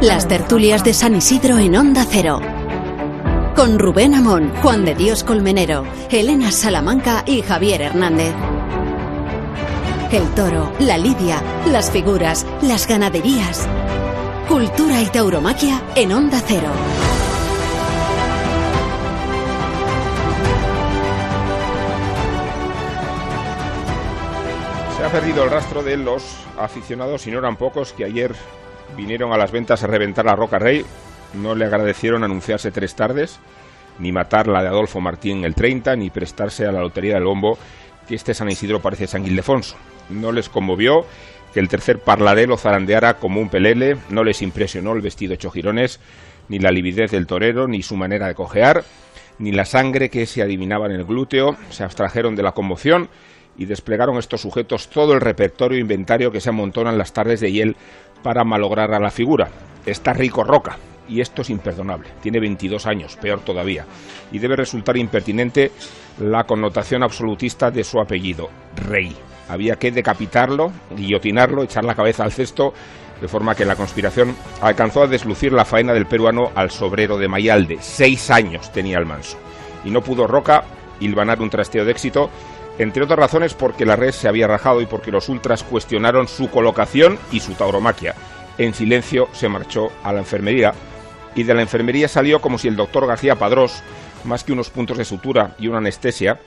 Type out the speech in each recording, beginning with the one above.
Las tertulias de San Isidro en Onda Cero. Con Rubén Amón, Juan de Dios Colmenero, Elena Salamanca y Javier Hernández. El toro, la lidia, las figuras, las ganaderías. Cultura y tauromaquia en Onda Cero. Se ha perdido el rastro de los aficionados, y no eran pocos, que ayer vinieron a las ventas a reventar la Roca Rey. No le agradecieron anunciarse tres tardes, ni matar la de Adolfo Martín el 30, ni prestarse a la Lotería del Bombo, que este San Isidro parece San Ildefonso. No les conmovió que el tercer parladelo zarandeara como un pelele, no les impresionó el vestido hecho girones, ni la lividez del torero, ni su manera de cojear, ni la sangre que se adivinaba en el glúteo, se abstrajeron de la conmoción y desplegaron estos sujetos todo el repertorio inventario que se amontonan las tardes de hiel para malograr a la figura. Está rico Roca, y esto es imperdonable. Tiene 22 años, peor todavía, y debe resultar impertinente la connotación absolutista de su apellido, Rey. Había que decapitarlo, guillotinarlo, echar la cabeza al cesto, de forma que la conspiración alcanzó a deslucir la faena del peruano al sobrero de Mayalde. Seis años tenía el manso. Y no pudo Roca hilvanar un trasteo de éxito entre otras razones porque la red se había rajado y porque los ultras cuestionaron su colocación y su tauromaquia. En silencio se marchó a la enfermería y de la enfermería salió como si el doctor García Padrós, más que unos puntos de sutura y una anestesia,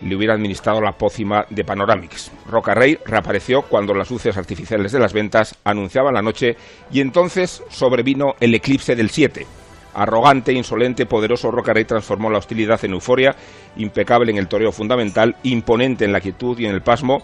le hubiera administrado la pócima de Panoramix. Roca Rey reapareció cuando las luces artificiales de las ventas anunciaban la noche y entonces sobrevino el eclipse del 7 Arrogante, insolente, poderoso, Rocarey transformó la hostilidad en euforia, impecable en el toreo fundamental, imponente en la quietud y en el pasmo,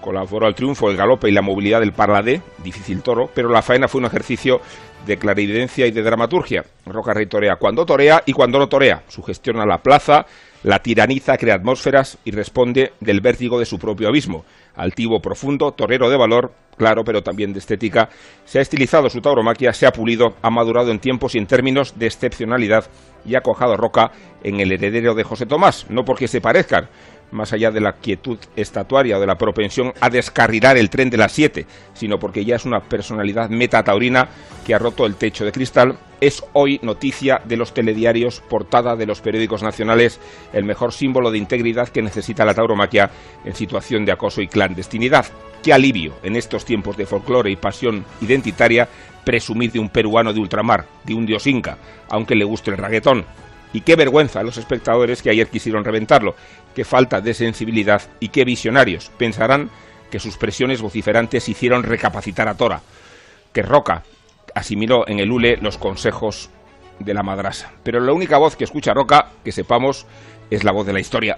colaboró al triunfo el galope y la movilidad del parladé, difícil toro, pero la faena fue un ejercicio de clarividencia y de dramaturgia. Roca Rey torea cuando torea y cuando no torea. Sugestiona la plaza, la tiraniza, crea atmósferas y responde del vértigo de su propio abismo. Altivo, profundo, torero de valor, claro, pero también de estética, se ha estilizado su tauromaquia, se ha pulido, ha madurado en tiempos y en términos de excepcionalidad y ha cojado Roca en el heredero de José Tomás, no porque se parezcan, más allá de la quietud estatuaria o de la propensión a descarrilar el tren de las siete, sino porque ya es una personalidad metataurina que ha roto el techo de cristal, es hoy noticia de los telediarios, portada de los periódicos nacionales, el mejor símbolo de integridad que necesita la tauromaquia en situación de acoso y clandestinidad. Qué alivio en estos tiempos de folclore y pasión identitaria presumir de un peruano de ultramar, de un dios inca, aunque le guste el raguetón. Y qué vergüenza a los espectadores que ayer quisieron reventarlo, qué falta de sensibilidad y qué visionarios pensarán que sus presiones vociferantes hicieron recapacitar a Tora, que Roca asimiló en el hule los consejos de la madrasa. Pero la única voz que escucha Roca, que sepamos, es la voz de la historia.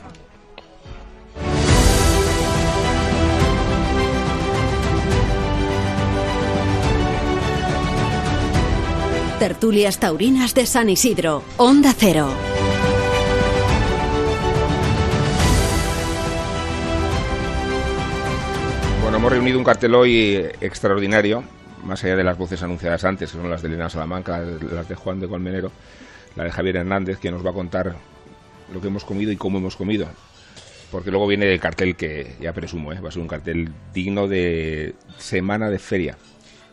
Tertulias Taurinas de San Isidro, Onda Cero. Bueno, hemos reunido un cartel hoy extraordinario, más allá de las voces anunciadas antes, que son las de Elena Salamanca, las de Juan de Colmenero, la de Javier Hernández, que nos va a contar lo que hemos comido y cómo hemos comido. Porque luego viene el cartel que ya presumo, ¿eh? va a ser un cartel digno de semana de feria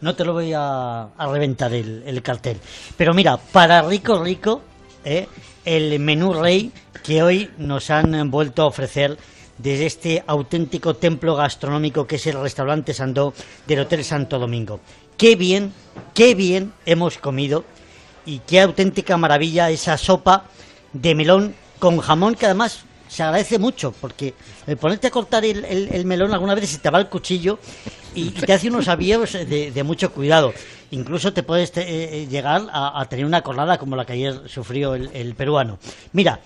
no te lo voy a, reventar el, cartel. Pero mira, para rico, rico, ¿eh? el menú rey que hoy nos han vuelto a ofrecer desde este auténtico templo gastronómico que es el restaurante Sandó del Hotel Santo Domingo. Qué bien, qué bien hemos comido y qué auténtica maravilla esa sopa de melón con jamón que además se agradece mucho porque el ponerte a cortar el, melón alguna vez se te va el cuchillo y, te hace unos avíos de, mucho cuidado. Incluso te puedes eh, eh, llegar a, tener una colada como la que ayer sufrió el, peruano. Mira,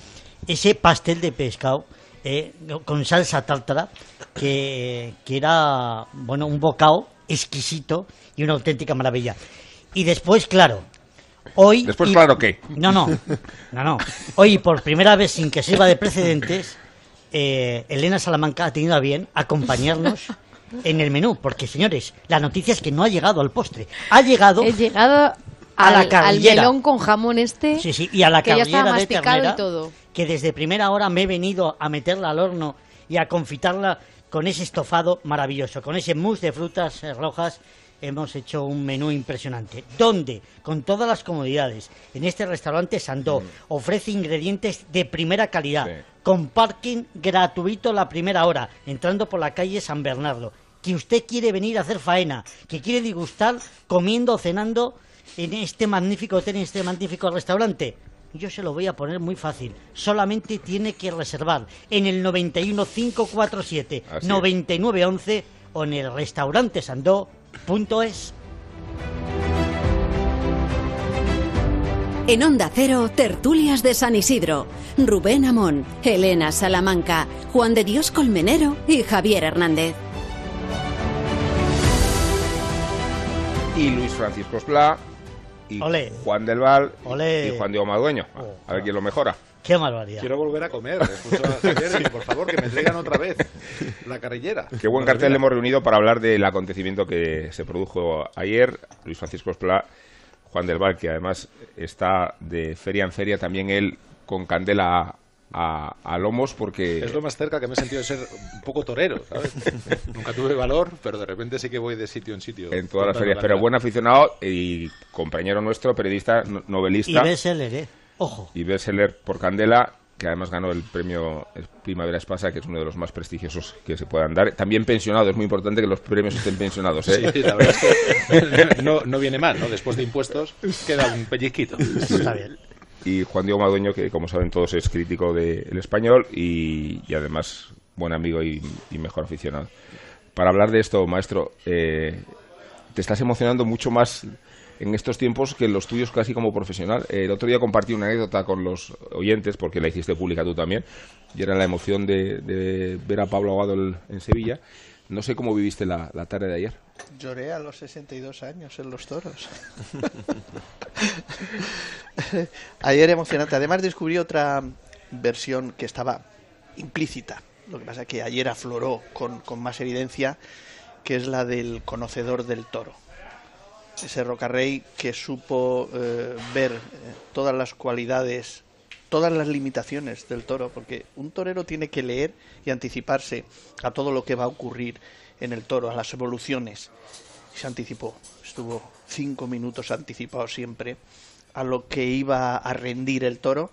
ese pastel de pescado eh, con salsa tártara que, que era, bueno, un bocado exquisito y una auténtica maravilla. Y después, claro, Hoy Después, claro que. No, no, no, no. Hoy, por primera vez, sin que sirva de precedentes, eh, Elena Salamanca ha tenido a bien acompañarnos en el menú. Porque, señores, la noticia es que no ha llegado al postre. Ha llegado. He llegado a la al melón con jamón este. Sí, sí, y a la que de ternera. todo. Que desde primera hora me he venido a meterla al horno y a confitarla con ese estofado maravilloso, con ese mousse de frutas rojas hemos hecho un menú impresionante. Donde, con todas las comodidades, en este restaurante Sandó, mm. ofrece ingredientes de primera calidad, con parking gratuito la primera hora, entrando por la calle San Bernardo. Que usted quiere venir a hacer faena, que quiere disgustar comiendo o cenando en este magnífico hotel, en este magnífico restaurante. Yo se lo voy a poner muy fácil. Solamente tiene que reservar en el 91547 9911 o en el restaurante Sandó.es. En Onda Cero, tertulias de San Isidro. Rubén Amón, Elena Salamanca, Juan de Dios Colmenero y Javier Hernández. Y Luis Francisco Esplá, y Juan del Val y Juan Diego Madueño. Oh, a ver quién lo mejora. Qué barbaridad. Quiero volver a comer. por favor, que me traigan otra vez la carrillera. Qué buen cartel hemos reunido para hablar del acontecimiento que se produjo ayer. Luis Francisco Esplá, Juan del Val, que además está de feria en feria, también él con candela a, lomos porque... Es lo más cerca que me he sentido de ser un poco torero, ¿sabes? Nunca tuve valor, pero de repente sí que voy de sitio en sitio. En todas las ferias, pero buen aficionado y compañero nuestro, periodista, novelista. Y bestseller, ¿eh? Ojo. Y bestseller por Candela, que además ganó el premio Primavera Espasa, que es uno de los más prestigiosos que se puedan dar. También pensionado, es muy importante que los premios estén pensionados. ¿eh? Sí, la verdad es que no, no viene mal, ¿no? Después de impuestos queda un pellizquito. Está bien y Juan Diego Madueño, que como saben todos es crítico del español y, además buen amigo y, mejor aficionado. Para hablar de esto, maestro, eh, te estás emocionando mucho más en estos tiempos que en los tuyos casi como profesional. el otro día compartí una anécdota con los oyentes, porque la hiciste pública tú también, y era la emoción de, ver a Pablo Aguado en Sevilla. No sé cómo viviste la tarde de ayer. Lloré a los 62 años en los toros. Ayer emocionante. Además descubrí otra versión que estaba implícita. Lo que pasa es que ayer afloró con, más evidencia, que es la del conocedor del toro. Ese Rocarrey que supo eh, ver eh, todas las cualidades, todas las limitaciones del toro, porque un torero tiene que leer y anticiparse a todo lo que va a ocurrir en el toro, a las evoluciones. Se anticipó, estuvo cinco minutos anticipado siempre a lo que iba a rendir el toro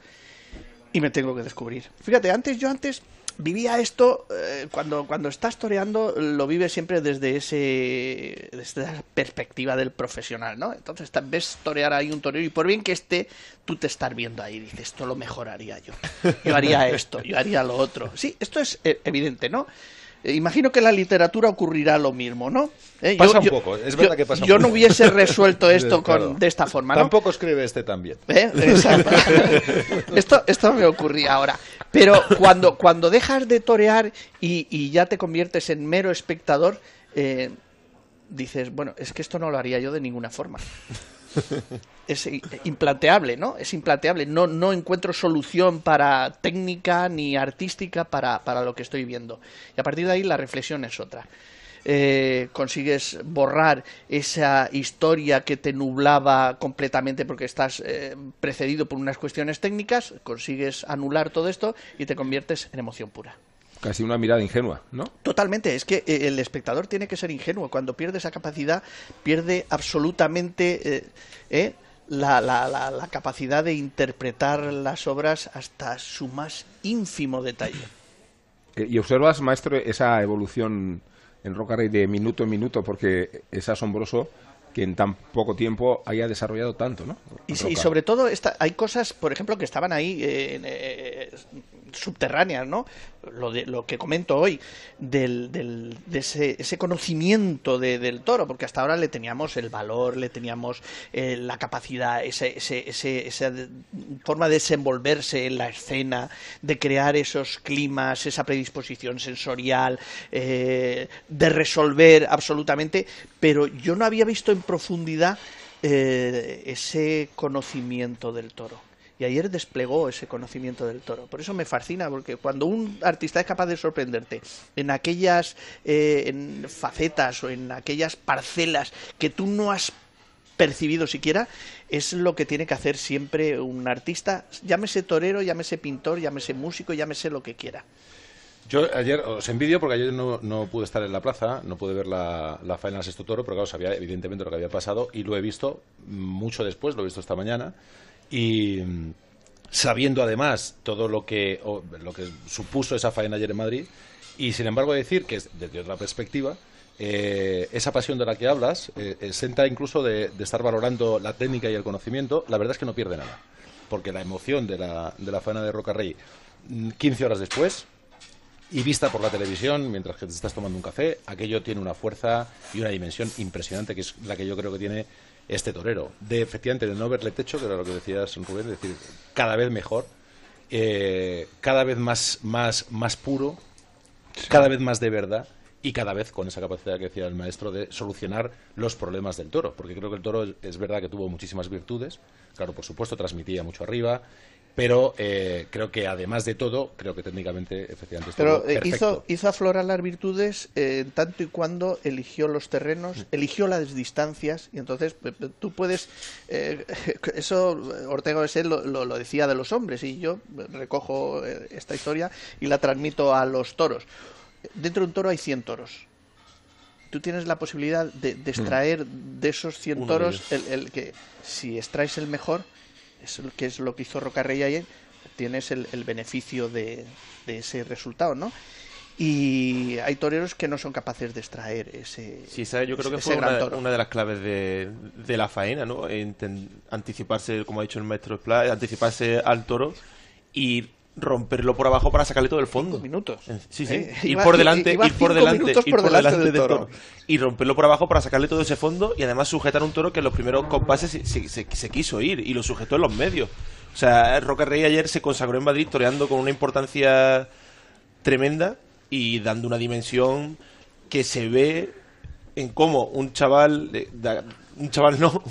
y me tengo que descubrir. Fíjate, antes yo antes vivía esto eh, cuando cuando estás toreando lo vives siempre desde ese desde esa perspectiva del profesional, ¿no? Entonces ves torear ahí un torero y por bien que esté tú te estás viendo ahí dices esto lo mejoraría yo, yo haría esto, yo haría lo otro. Sí, esto es eh, evidente, ¿no? Eh, imagino que en la literatura ocurrirá lo mismo, ¿no? Eh, pasa un poco, es verdad que pasa un Yo no hubiese resuelto esto con, de esta forma, ¿no? Tampoco escribe este también. ¿Eh? esto, esto me ocurría ahora. Pero cuando, cuando dejas de torear y, ya te conviertes en mero espectador, dices, bueno, es que esto no lo haría yo de ninguna forma es implanteable, ¿no? Es implanteable. No, no encuentro solución para técnica ni artística para, para lo que estoy viendo. Y a partir de ahí la reflexión es otra. Eh, consigues borrar esa historia que te nublaba completamente porque estás eh, precedido por unas cuestiones técnicas, consigues anular todo esto y te conviertes en emoción pura. Casi una mirada ingenua, ¿no? Totalmente, es que eh, el espectador tiene que ser ingenuo. Cuando pierde esa capacidad, pierde absolutamente la, la, la, capacidad de interpretar las obras hasta su más ínfimo detalle. ¿Y observas, maestro, esa evolución en Rey de minuto en minuto? Porque es asombroso que en tan poco tiempo haya desarrollado tanto, ¿no? Y, sobre todo hay cosas, por ejemplo, que estaban ahí eh, eh, subterráneas, ¿no? Lo, de, lo que comento hoy, del, del, de ese, ese conocimiento del toro, porque hasta ahora le teníamos el valor, le teníamos eh, la capacidad, ese, ese, esa forma de desenvolverse en la escena, de crear esos climas, esa predisposición sensorial, de resolver absolutamente, pero yo no había visto en profundidad eh, ese conocimiento del toro. Y ayer desplegó ese conocimiento del toro. Por eso me fascina, porque cuando un artista es capaz de sorprenderte en aquellas eh, facetas o en aquellas parcelas que tú no has percibido siquiera, es lo que tiene que hacer siempre un artista, llámese torero, llámese pintor, llámese músico, llámese lo que quiera. Yo ayer os envidio porque ayer no, pude estar en la plaza, no pude ver la, faena Sexto Toro, pero claro, sabía evidentemente lo que había pasado y lo he visto mucho después, lo he visto esta mañana. Y sabiendo además todo lo que, lo que supuso esa faena ayer en Madrid, y sin embargo decir que desde otra perspectiva, eh, esa pasión de la que hablas, eh, senta incluso de, estar valorando la técnica y el conocimiento, la verdad es que no pierde nada. Porque la emoción de la, de la faena de Roca Rey, 15 horas después, y vista por la televisión mientras que te estás tomando un café, aquello tiene una fuerza y una dimensión impresionante, que es la que yo creo que tiene este torero. De efectivamente de no verle techo, que era lo que decías Rubén, es decir, cada vez mejor, eh, cada vez más, más, más puro, cada vez más de verdad y cada vez con esa capacidad que decía el maestro de solucionar los problemas del toro, porque creo que el toro es verdad que tuvo muchísimas virtudes, claro, por supuesto, transmitía mucho arriba, pero eh, creo que además de todo, creo que técnicamente efectivamente Pero eh, hizo, hizo aflorar las virtudes eh, tanto y cuando eligió los terrenos, mm. eligió las distancias, y entonces tú puedes, eso Ortega de lo, lo, decía de los hombres, y yo recojo esta historia y la transmito a los toros. Dentro de un toro hay 100 toros. Tú tienes la posibilidad de, mm. extraer de esos 100 toros el que si extraes el mejor, es, que es lo que hizo Rocarrey ayer, tienes el, beneficio de, ese resultado, ¿no? y hay toreros que no son capaces de extraer ese sí yo creo que fue una, de las claves de, de la faena no anticiparse como ha dicho el maestro anticiparse al toro y romperlo por abajo para sacarle todo el fondo. minutos. Sí, sí. Eh, ir por delante, ir por delante, ir por delante, del, toro. Y romperlo por abajo para sacarle todo ese fondo y además sujetar un toro que en los primeros compases se, se, quiso ir y lo sujetó en los medios. O sea, Roca Rey ayer se consagró en Madrid toreando con una importancia tremenda y dando una dimensión que se ve en cómo un chaval un chaval no,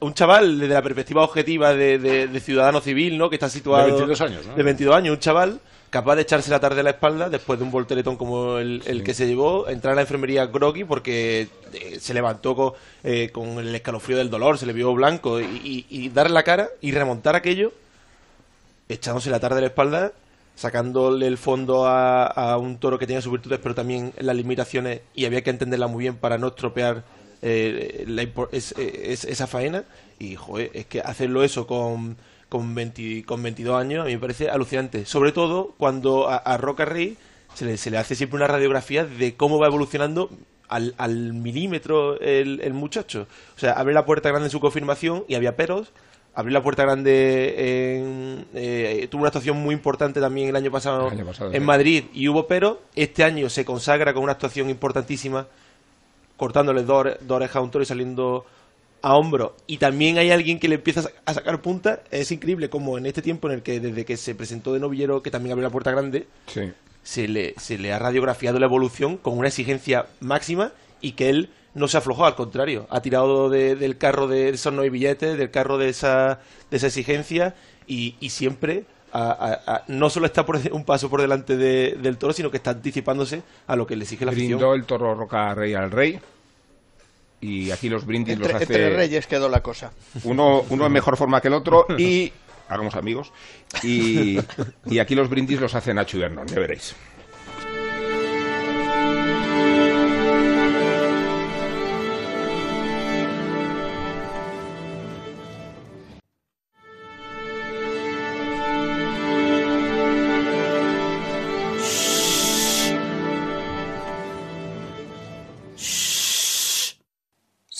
un chaval desde la perspectiva objetiva de, ciudadano civil, ¿no? Que está situado... De 22 años, De 22 años, un chaval capaz de echarse la tarde a la espalda después de un volteretón como el, que se llevó, entrar a la enfermería groggy porque eh, se levantó eh, con, el escalofrío del dolor, se le vio blanco y, y, dar la cara y remontar aquello echándose la tarde a la espalda sacándole el fondo a, a un toro que tenía sus virtudes pero también las limitaciones y había que entenderla muy bien para no estropear eh, es, esa faena y joder, es que hacerlo eso con, con, 20, con 22 años a mí me parece alucinante. Sobre todo cuando a, Roca Rey se le, se le hace siempre una radiografía de cómo va evolucionando al, al milímetro el, el, muchacho. O sea, abre la puerta grande en su confirmación y había peros. Abrió la puerta grande en, eh, tuvo una actuación muy importante también el año pasado, en Madrid y hubo peros. Este año se consagra con una actuación importantísima cortándole dos, orejas a un toro y saliendo a hombro. Y también hay alguien que le empieza a sacar punta, es increíble como en este tiempo en el que desde que se presentó de novillero, que también abrió la puerta grande, se, le, se le ha radiografiado la evolución con una exigencia máxima y que él no se aflojó, al contrario, ha tirado del carro de esos no billetes, del carro de esa, de esa exigencia y, y siempre no solo está por un paso por delante del toro, sino que está anticipándose a lo que le exige la afición. Brindó el toro Roca Rey al rey y aquí los brindis los hace... Entre reyes quedó la cosa. Uno, uno en mejor forma que el otro y... Hagamos amigos. Y, y aquí los brindis los hace Nacho Hernán, ya veréis.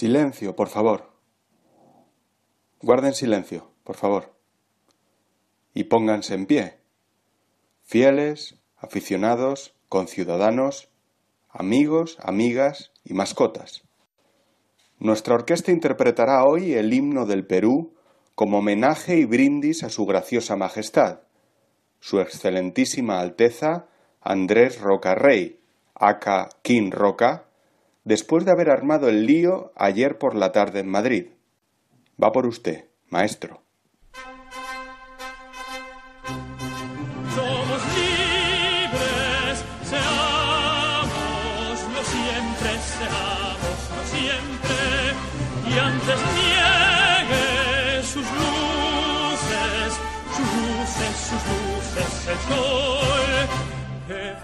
Silencio, por favor. Guarden silencio, por favor. Y pónganse en pie. Fieles, aficionados, conciudadanos, amigos, amigas y mascotas. Nuestra orquesta interpretará hoy el himno del Perú como homenaje y brindis a su graciosa majestad, su excelentísima Alteza Andrés Roca Rey, aka King Roca, después de haber armado el lío ayer por la tarde en Madrid. Va por usted, maestro.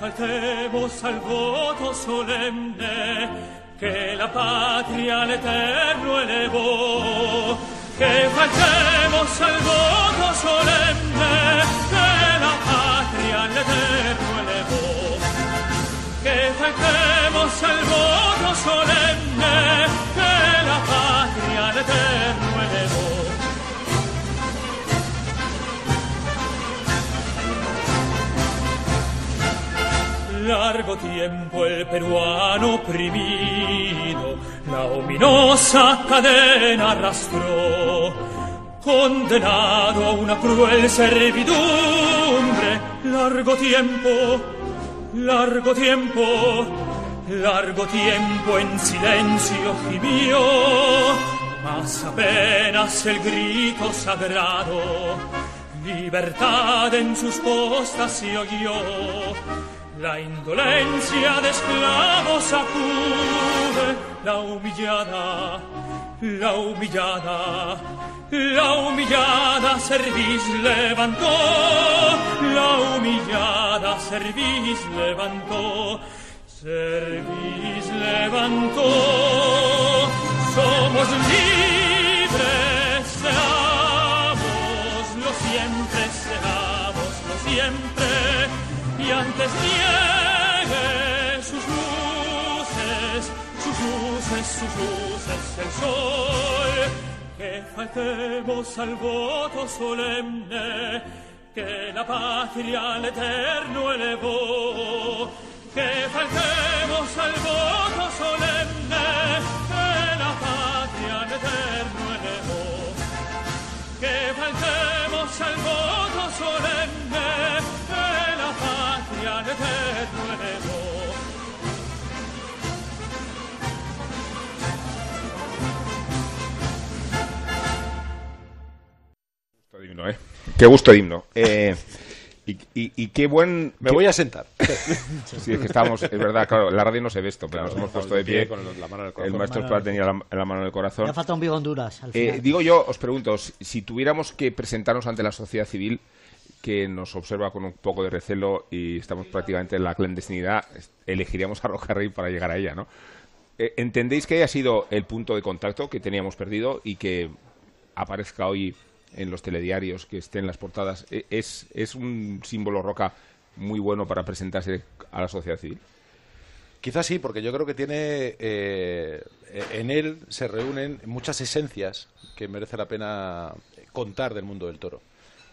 Faltemos al voto solemne che la patria all'eterno elevò, che faltemos al voto solemne che la patria all'eterno elevò, che faltemos al voto solemne che la patria all'eterno elevò. Largo tiempo el peruano oprimido la ominosa cadena arrastró, condenado a una cruel servidumbre. Largo tiempo, largo tiempo, largo tiempo en silencio gimió, mas apenas el grito sagrado, libertad en sus postas se oyó la indolencia de esclavos sacude, la humillada, la humillada, la humillada cerviz levantó, la humillada cerviz levantó, cerviz levantó. Somos libres, y antes niegue sus luces, sus luces, sus luces el sol, que faltemos al voto solemne que la patria al eterno elevó, que faltemos al voto solemne que la patria al eterno elevó, que faltemos al voto solemne ¿eh? Qué gusto himno. Eh, y, qué buen. Me voy a sentar. sí, es que estamos, es verdad, claro, la radio no se ve esto, pero nos hemos puesto de pie. Con la mano el maestro Prat tenía la, mano en el corazón. Ya falta un vivo Honduras. Eh, digo yo, os pregunto, si tuviéramos que presentarnos ante la sociedad civil, que nos observa con un poco de recelo y estamos prácticamente en la clandestinidad, elegiríamos a Roja Rey para llegar a ella, ¿no? Eh, ¿Entendéis que haya sido el punto de contacto que teníamos perdido y que aparezca hoy en los telediarios, que esté en las portadas? E, ¿Es, es un símbolo roca muy bueno para presentarse a la sociedad civil? Quizás sí, porque yo creo que tiene eh, en él se reúnen muchas esencias que merece la pena contar del mundo del toro.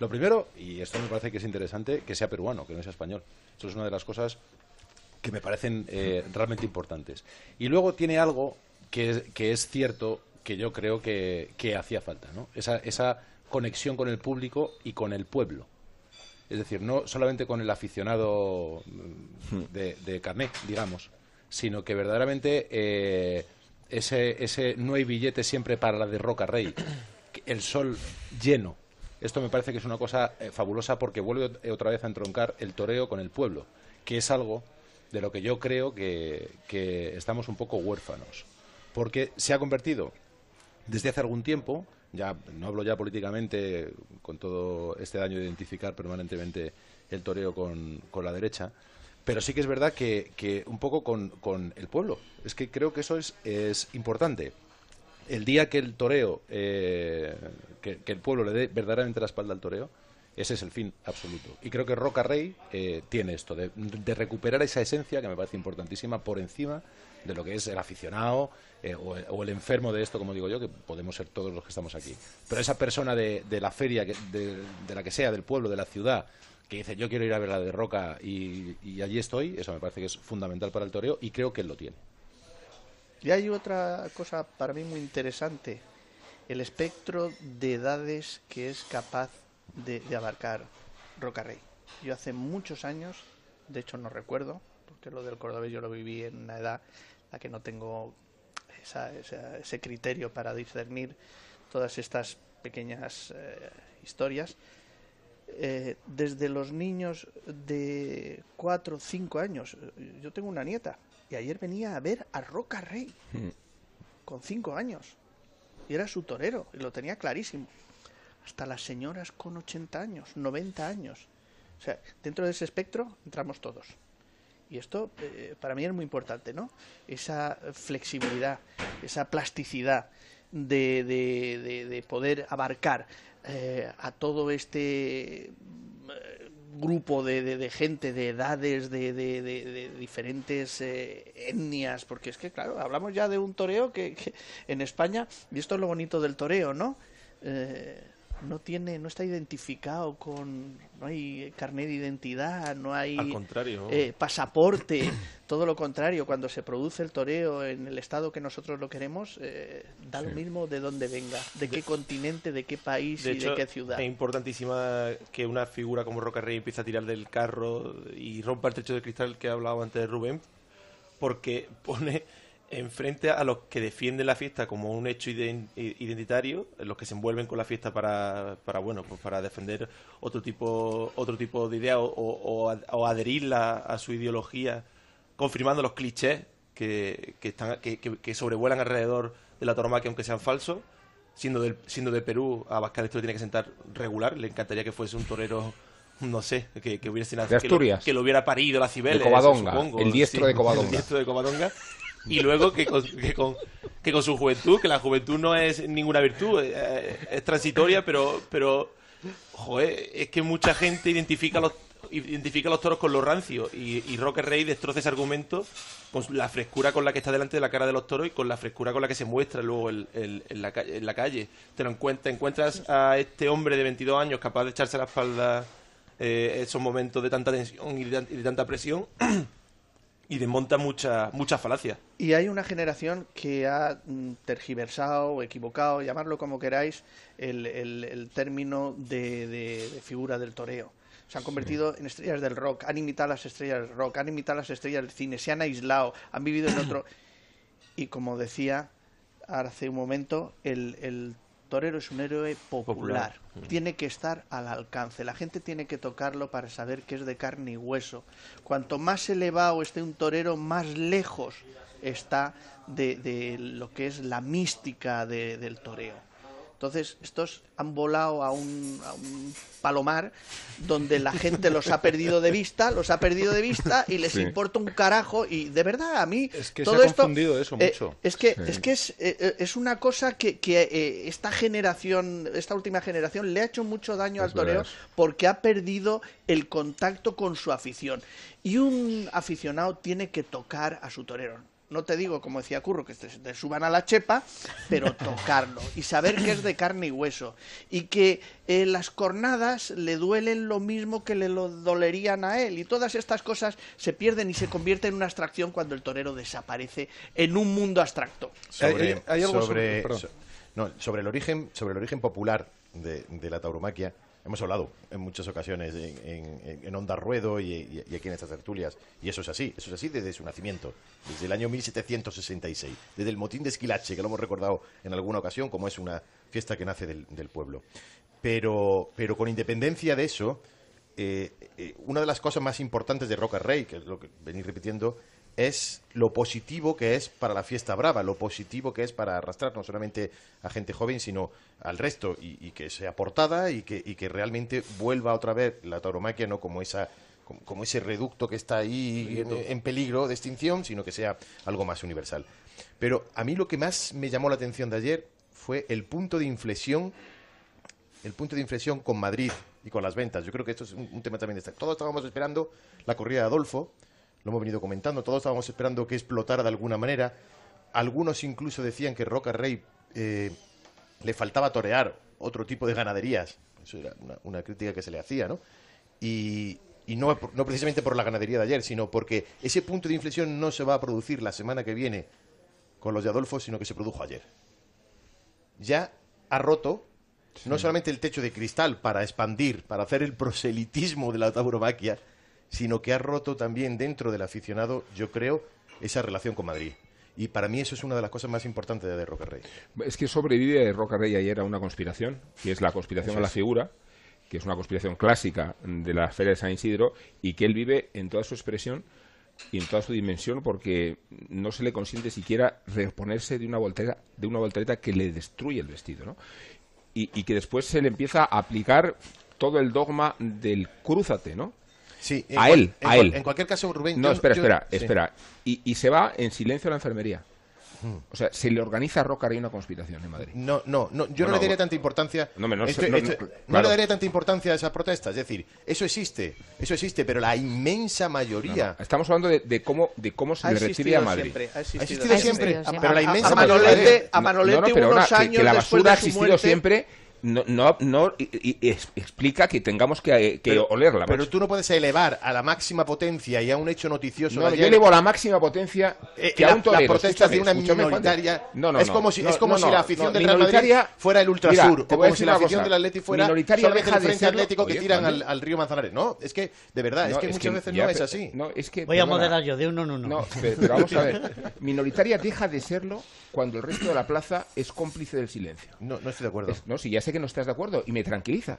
Lo primero, y esto me parece que es interesante, que sea peruano, que no sea español. Esto es una de las cosas que me parecen eh, realmente importantes. Y luego tiene algo que, es cierto que yo creo que, hacía falta, ¿no? Esa, esa conexión con el público y con el pueblo. Es decir, no solamente con el aficionado mm, de, de carnet, digamos, sino que verdaderamente eh, ese, ese no hay billete siempre para la de Roca Rey, el sol lleno, esto me parece que es una cosa eh, fabulosa porque vuelve otra vez a entroncar el toreo con el pueblo, que es algo de lo que yo creo que, estamos un poco huérfanos. Porque se ha convertido desde hace algún tiempo, ya no hablo ya políticamente con todo este daño de identificar permanentemente el toreo con, la derecha, pero sí que es verdad que, un poco con, el pueblo. Es que creo que eso es, es importante el día que el toreo, eh, que, el pueblo le dé verdaderamente la espalda al toreo, ese es el fin absoluto. Y creo que Roca Rey eh, tiene esto, de, recuperar esa esencia que me parece importantísima por encima de lo que es el aficionado eh, o, el enfermo de esto, como digo yo, que podemos ser todos los que estamos aquí. Pero esa persona de, la feria, de, la que sea, del pueblo, de la ciudad, que dice yo quiero ir a ver la de Roca y, y allí estoy, eso me parece que es fundamental para el toreo y creo que él lo tiene. Y hay otra cosa para mí muy interesante, el espectro de edades que es capaz de, abarcar Roca Rey. Yo hace muchos años, de hecho no recuerdo, porque lo del cordobés yo lo viví en una edad en la que no tengo ese criterio para discernir todas estas pequeñas eh, historias. Eh, desde los niños de 4 o 5 años, yo tengo una nieta y ayer venía a ver a Roca Rey, hmm. con cinco años. Y era su torero, y lo tenía clarísimo. Hasta las señoras con 80 años, 90 años. O sea, dentro de ese espectro entramos todos. Y esto eh, para mí es muy importante, ¿no? Esa flexibilidad, esa plasticidad de, de, poder abarcar eh, a todo este grupo de, gente, de edades, de, diferentes etnias, porque es que, claro, hablamos ya de un toreo que, que, en España, y esto es lo bonito del toreo, ¿no? No tiene, no está identificado con, no hay carnet de identidad, no hay eh, pasaporte, todo lo contrario, cuando se produce el toreo en el estado que nosotros lo queremos, eh, da lo mismo de dónde venga, de, qué continente, de qué país y de qué ciudad. Es importantísima que una figura como Roca Rey empiece a tirar del carro y rompa el techo de cristal que ha hablado antes de Rubén, porque pone enfrente a los que defienden la fiesta como un hecho identitario, los que se envuelven con la fiesta para, para bueno, pues para defender otro tipo, otro tipo de idea o, adherirla a su ideología, confirmando los clichés que, que, están, que, que, sobrevuelan alrededor de la tauromaquia, aunque sean falsos. Siendo, del, siendo de Perú, a Bascal esto le tiene que sentar regular. Le encantaría que fuese un torero no sé, que, que hubiese nacido. Que, lo, hubiera parido la Cibeles. Covadonga, el diestro de Covadonga. El diestro de Covadonga y luego que con, que con, que con su juventud, que la juventud no es ninguna virtud, eh, es, transitoria, pero, pero, joder, es que mucha gente identifica los identifica los toros con lo rancio y, y Roque Rey destroza ese argumento con la frescura con la que está delante de la cara de los toros y con la frescura con la que se muestra luego en, la, en la calle. Te lo encuentras, encuentras a este hombre de 22 años capaz de echarse a la espalda eh, esos momentos de tanta tensión y de tanta presión y desmonta mucha, mucha falacia. Y hay una generación que ha mm, tergiversado, equivocado, llamarlo como queráis, el, el, término de, figura del toreo. Se han convertido en estrellas del rock, han imitado las estrellas del rock, han imitado las estrellas del cine, se han aislado, han vivido en otro. Y como decía hace un momento, el, el torero es un héroe popular. Mm. Tiene que estar al alcance. La gente tiene que tocarlo para saber que es de carne y hueso. Cuanto más elevado esté un torero, más lejos está de, lo que es la mística del toreo. Entonces, estos han volado a un, palomar donde la gente los ha perdido de vista, los ha perdido de vista y les importa un carajo. Y de verdad, a mí. Es que todo se ha confundido eso eh, mucho. es que, es, que es, eh, eh, es una cosa que, que esta generación, esta última generación, le ha hecho mucho daño al toreo porque ha perdido el contacto con su afición. Y un aficionado tiene que tocar a su torero no te digo, como decía Curro, que te, suban a la chepa, pero tocarlo y saber que es de carne y hueso. Y que eh, las cornadas le duelen lo mismo que le lo dolerían a él. Y todas estas cosas se pierden y se convierten en una abstracción cuando el torero desaparece en un mundo abstracto. Sobre, sobre, el origen, sobre el origen popular de, de la tauromaquia hemos hablado en muchas ocasiones en, Onda Ruedo y, aquí en estas tertulias, y eso es así, eso es así desde su nacimiento, desde el año 1766, desde el motín de Esquilache, que lo hemos recordado en alguna ocasión, como es una fiesta que nace del, pueblo. Pero, pero con independencia de eso, eh, eh, una de las cosas más importantes de Roca Rey, que es lo que venís repitiendo, es lo positivo que es para la fiesta brava, lo positivo que es para arrastrar no solamente a gente joven, sino al resto, y, que sea portada y que, y que realmente vuelva otra vez la tauromaquia no como esa como, ese reducto que está ahí en, peligro de extinción, sino que sea algo más universal. Pero a mí lo que más me llamó la atención de ayer fue el punto de inflexión, el punto de inflexión con Madrid y con las ventas. Yo creo que esto es un, un tema también de Todos estábamos esperando la corrida de Adolfo, lo hemos venido comentando, todos estábamos esperando que explotara de alguna manera. Algunos incluso decían que Roca Rey eh, le faltaba torear otro tipo de ganaderías. Eso era una, crítica que se le hacía, ¿no? Y, no, no, precisamente por la ganadería de ayer, sino porque ese punto de inflexión no se va a producir la semana que viene con los de Adolfo, sino que se produjo ayer. Ya ha roto no solamente el techo de cristal para expandir, para hacer el proselitismo de la tauromaquia, sino que ha roto también dentro del aficionado, yo creo, esa relación con Madrid. Y para mí eso es una de las cosas más importantes de, Roca Rey. Es que sobrevive Roca Rey ayer a una conspiración, que es la conspiración a la figura, que es una conspiración clásica de la Feria de San Isidro, y que él vive en toda su expresión y en toda su dimensión porque no se le consiente siquiera reponerse de una voltereta, de una voltereta que le destruye el vestido, ¿no? Y, y que después se le empieza a aplicar todo el dogma del crúzate, ¿no? Sí, a él, a él. En cualquier caso, Rubén. No, espera, espera, espera. Y, y se va en silencio a la enfermería. O sea, se le organiza a Roca Rey una conspiración en Madrid. No, no, no yo no le daría tanta importancia. No, no, no, le daría tanta importancia a esas protestas. Es decir, eso existe, eso existe, pero la inmensa mayoría. Estamos hablando de, cómo, de cómo se le recibe a Madrid. Siempre, ha existido, siempre. Pero la inmensa mayoría. A Manolete, unos años que, la basura ha existido siempre no, no, no y, explica que tengamos que, que olerla. Pero tú no puedes elevar a la máxima potencia y a un hecho noticioso. No, yo elevo a la máxima potencia eh, que a un torero. La protesta de una minoritaria. No, no, es como si, es como si la afición del Real Madrid fuera el Ultrasur. o como si la afición del Atlético fuera solamente el Frente Atlético que tiran al, río Manzanares. No, es que, de verdad, es que muchas veces no es así. Voy a moderar yo, de uno en uno. No, pero vamos a ver. Minoritaria deja de serlo cuando el resto de la plaza es cómplice del silencio. No, no estoy de acuerdo. no, si ya sé que no estás de acuerdo y me tranquiliza.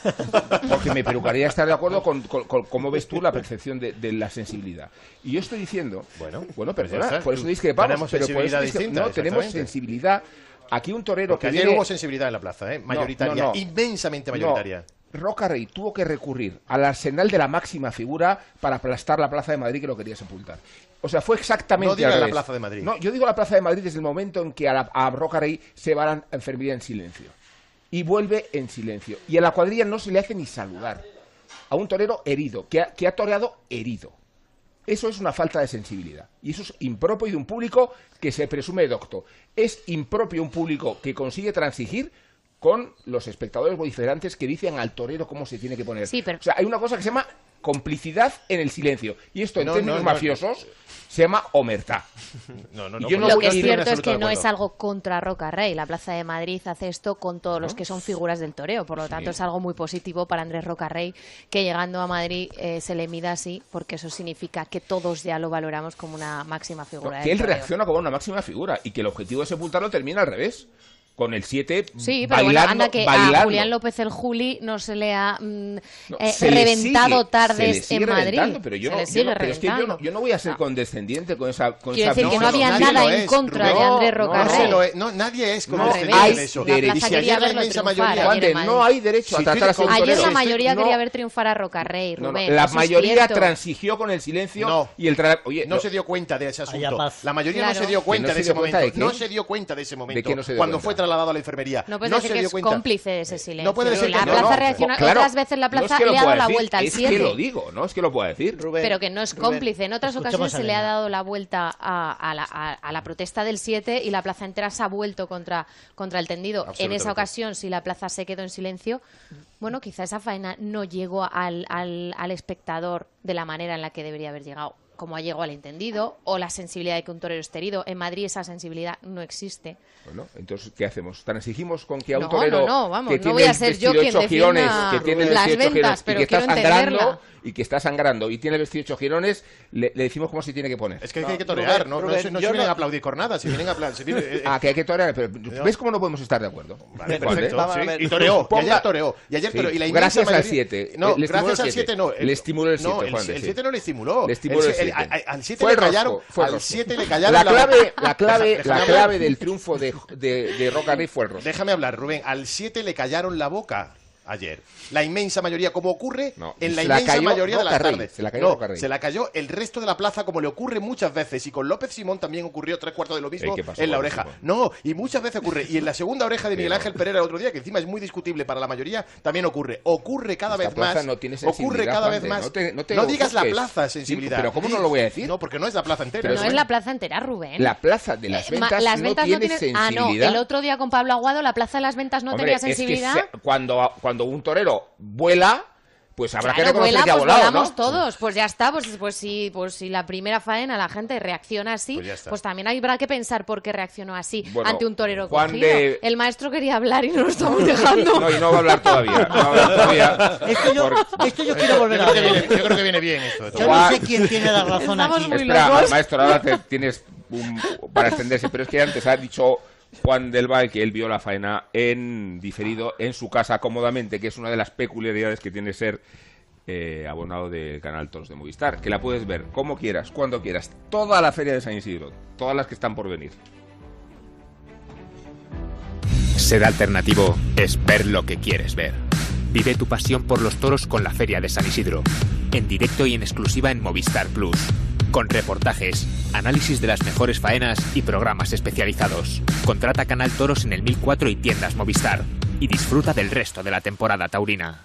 Porque me preocuparía estar de acuerdo con, cómo ves tú la percepción de, la sensibilidad. Y yo estoy diciendo, bueno, bueno pues perdona, por eso vamos, pero por eso no, tenemos sensibilidad. Aquí un torero que ayer hubo sensibilidad en la plaza, ¿eh? mayoritaria, inmensamente mayoritaria. Roca Rey tuvo que recurrir al arsenal de la máxima figura para aplastar la Plaza de Madrid que lo quería sepultar. O sea, fue exactamente no la Plaza de Madrid. No, yo digo la Plaza de Madrid desde el momento en que a, a Roca Rey se va la enfermería en silencio. Y vuelve en silencio. Y a la cuadrilla no se le hace ni saludar. A un torero herido, que ha, que ha toreado herido. Eso es una falta de sensibilidad. Y eso es impropio de un público que se presume docto. Es impropio un público que consigue transigir con los espectadores vociferantes que dicen al torero cómo se tiene que poner. Sí, pero... O sea, hay una cosa que se llama complicidad en el silencio. Y esto en términos mafiosos se llama omertá. lo que es cierto es que no es algo contra Roca Rey. La Plaza de Madrid hace esto con todos los que son figuras del toreo. Por lo tanto, es algo muy positivo para Andrés Roca Rey que llegando a Madrid eh, se le mida así, porque eso significa que todos ya lo valoramos como una máxima figura. que él reacciona como una máxima figura y que el objetivo de sepultarlo termina al revés con el 7 Sí, pero bueno, anda que a Julián López el Juli no se le ha mm, eh, reventado tardes en Madrid. Pero yo no, yo no, pero es que yo no, yo no, voy a ser condescendiente con esa con Quiero esa decir que no había nada en contra de Andrés Rocarrey. No, nadie es condescendiente eso. Y si ayer la inmensa mayoría... no hay derecho a tratar a un Ayer la mayoría quería ver triunfar a Rocarrey, Rubén. La mayoría transigió con el silencio y el... Oye, no se dio cuenta de ese asunto. La mayoría no se dio cuenta de ese momento. No se dio cuenta de ese momento. Cuando fue trasladado a la enfermería. No puede ser que es cómplice de ese silencio. No puede ser la plaza reacciona. Otras veces la plaza le ha dado la vuelta al 7. Es que lo digo, no es que lo pueda decir. Pero que no es cómplice. En otras ocasiones se le ha dado la vuelta a, la, protesta del 7 y la plaza entera se ha vuelto contra, contra el tendido. En esa ocasión, si la plaza se quedó en silencio, bueno, quizá esa faena no llegó al, al, al espectador de la manera en la que debería haber llegado como ha llegado al entendido, o la sensibilidad de que un torero esté herido. En Madrid esa sensibilidad no existe. Bueno, entonces, ¿qué hacemos? ¿Tan exigimos con que a un torero no, no, vamos, que no voy a ser yo quien girones, que tiene las ventas, pero y que está sangrando, y que está sangrando y tiene 28 girones, le, decimos cómo se tiene que poner. Es que hay que torear, no, no, no, se vienen a aplaudir por nada, si vienen a aplaudir. Eh, ah, que hay que torear, pero ¿ves cómo no podemos estar de acuerdo? Vale, perfecto. Y toreó, y ayer toreó, y ayer toreó. Y la gracias al 7. No, gracias al 7 no. Le estimuló el 7, El 7 no le estimuló. Le estimuló el 7. Al 7 le callaron, al 7 le callaron la clave, la clave, la clave del triunfo de de Roca fue el rostro. Déjame hablar, Rubén. Al 7 le callaron la boca ayer. La inmensa mayoría, como ocurre en la inmensa mayoría de las tardes. Se la cayó se la cayó el resto de la plaza, como le ocurre muchas veces. Y con López Simón también ocurrió tres cuartos de lo mismo en la oreja. No, y muchas veces ocurre. Y en la segunda oreja de Miguel Ángel Pereira el otro día, que encima es muy discutible para la mayoría, también ocurre. Ocurre cada vez más. ocurre cada vez más. No, digas la plaza, sensibilidad. pero ¿cómo no lo voy a decir? No, porque no es la plaza entera. no es la plaza entera, Rubén. La plaza de las ventas, las ventas no, tiene, sensibilidad. Ah, no. El otro día con Pablo Aguado, la plaza de las ventas no tenía sensibilidad. cuando, cuando un torero vuela, pues habrá que reconocer vuela, que ha pues volado, todos, pues ya está, pues, pues, si, pues si la primera faena la gente reacciona así, pues, pues también habrá que pensar por qué reaccionó así ante un torero cogido. El maestro quería hablar y no lo estamos dejando. no, y no va a hablar todavía. No hablar todavía esto, yo, esto yo quiero volver a ver. Yo creo que viene bien esto. Yo no sé quién tiene la razón Estamos aquí. Muy Espera, locos. maestro, ahora te tienes un, para extenderse, pero es que antes ha dicho Juan del Valle que él vio la faena en diferido en su casa cómodamente, que es una de las peculiaridades que tiene ser eh, abonado del canal Toros de Movistar, que la puedes ver como quieras, cuando quieras, toda la feria de San Isidro, todas las que están por venir. Ser alternativo es ver lo que quieres ver. Vive tu pasión por los toros con la feria de San Isidro. en directo y en exclusiva en Movistar Plus. Con reportajes, análisis de las mejores faenas y programas especializados. Contrata Canal Toros en el 1004 y tiendas Movistar. Y disfruta del resto de la temporada taurina.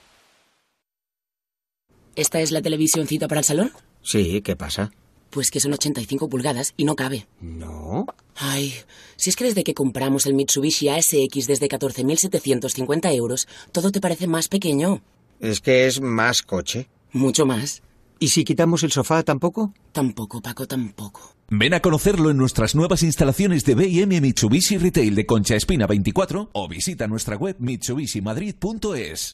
¿Esta es la televisioncita para el salón? Sí, ¿qué pasa? Pues que son 85 pulgadas y no cabe. No. Ay, si es que desde que compramos el Mitsubishi ASX desde 14.750 euros, todo te parece más pequeño. Es que es más coche. Mucho más. ¿Y si quitamos el sofá tampoco? Tampoco, Paco, tampoco. Ven a conocerlo en nuestras nuevas instalaciones de BM Mitsubishi Retail de Concha Espina 24 o visita nuestra web mitsubishimadrid.es.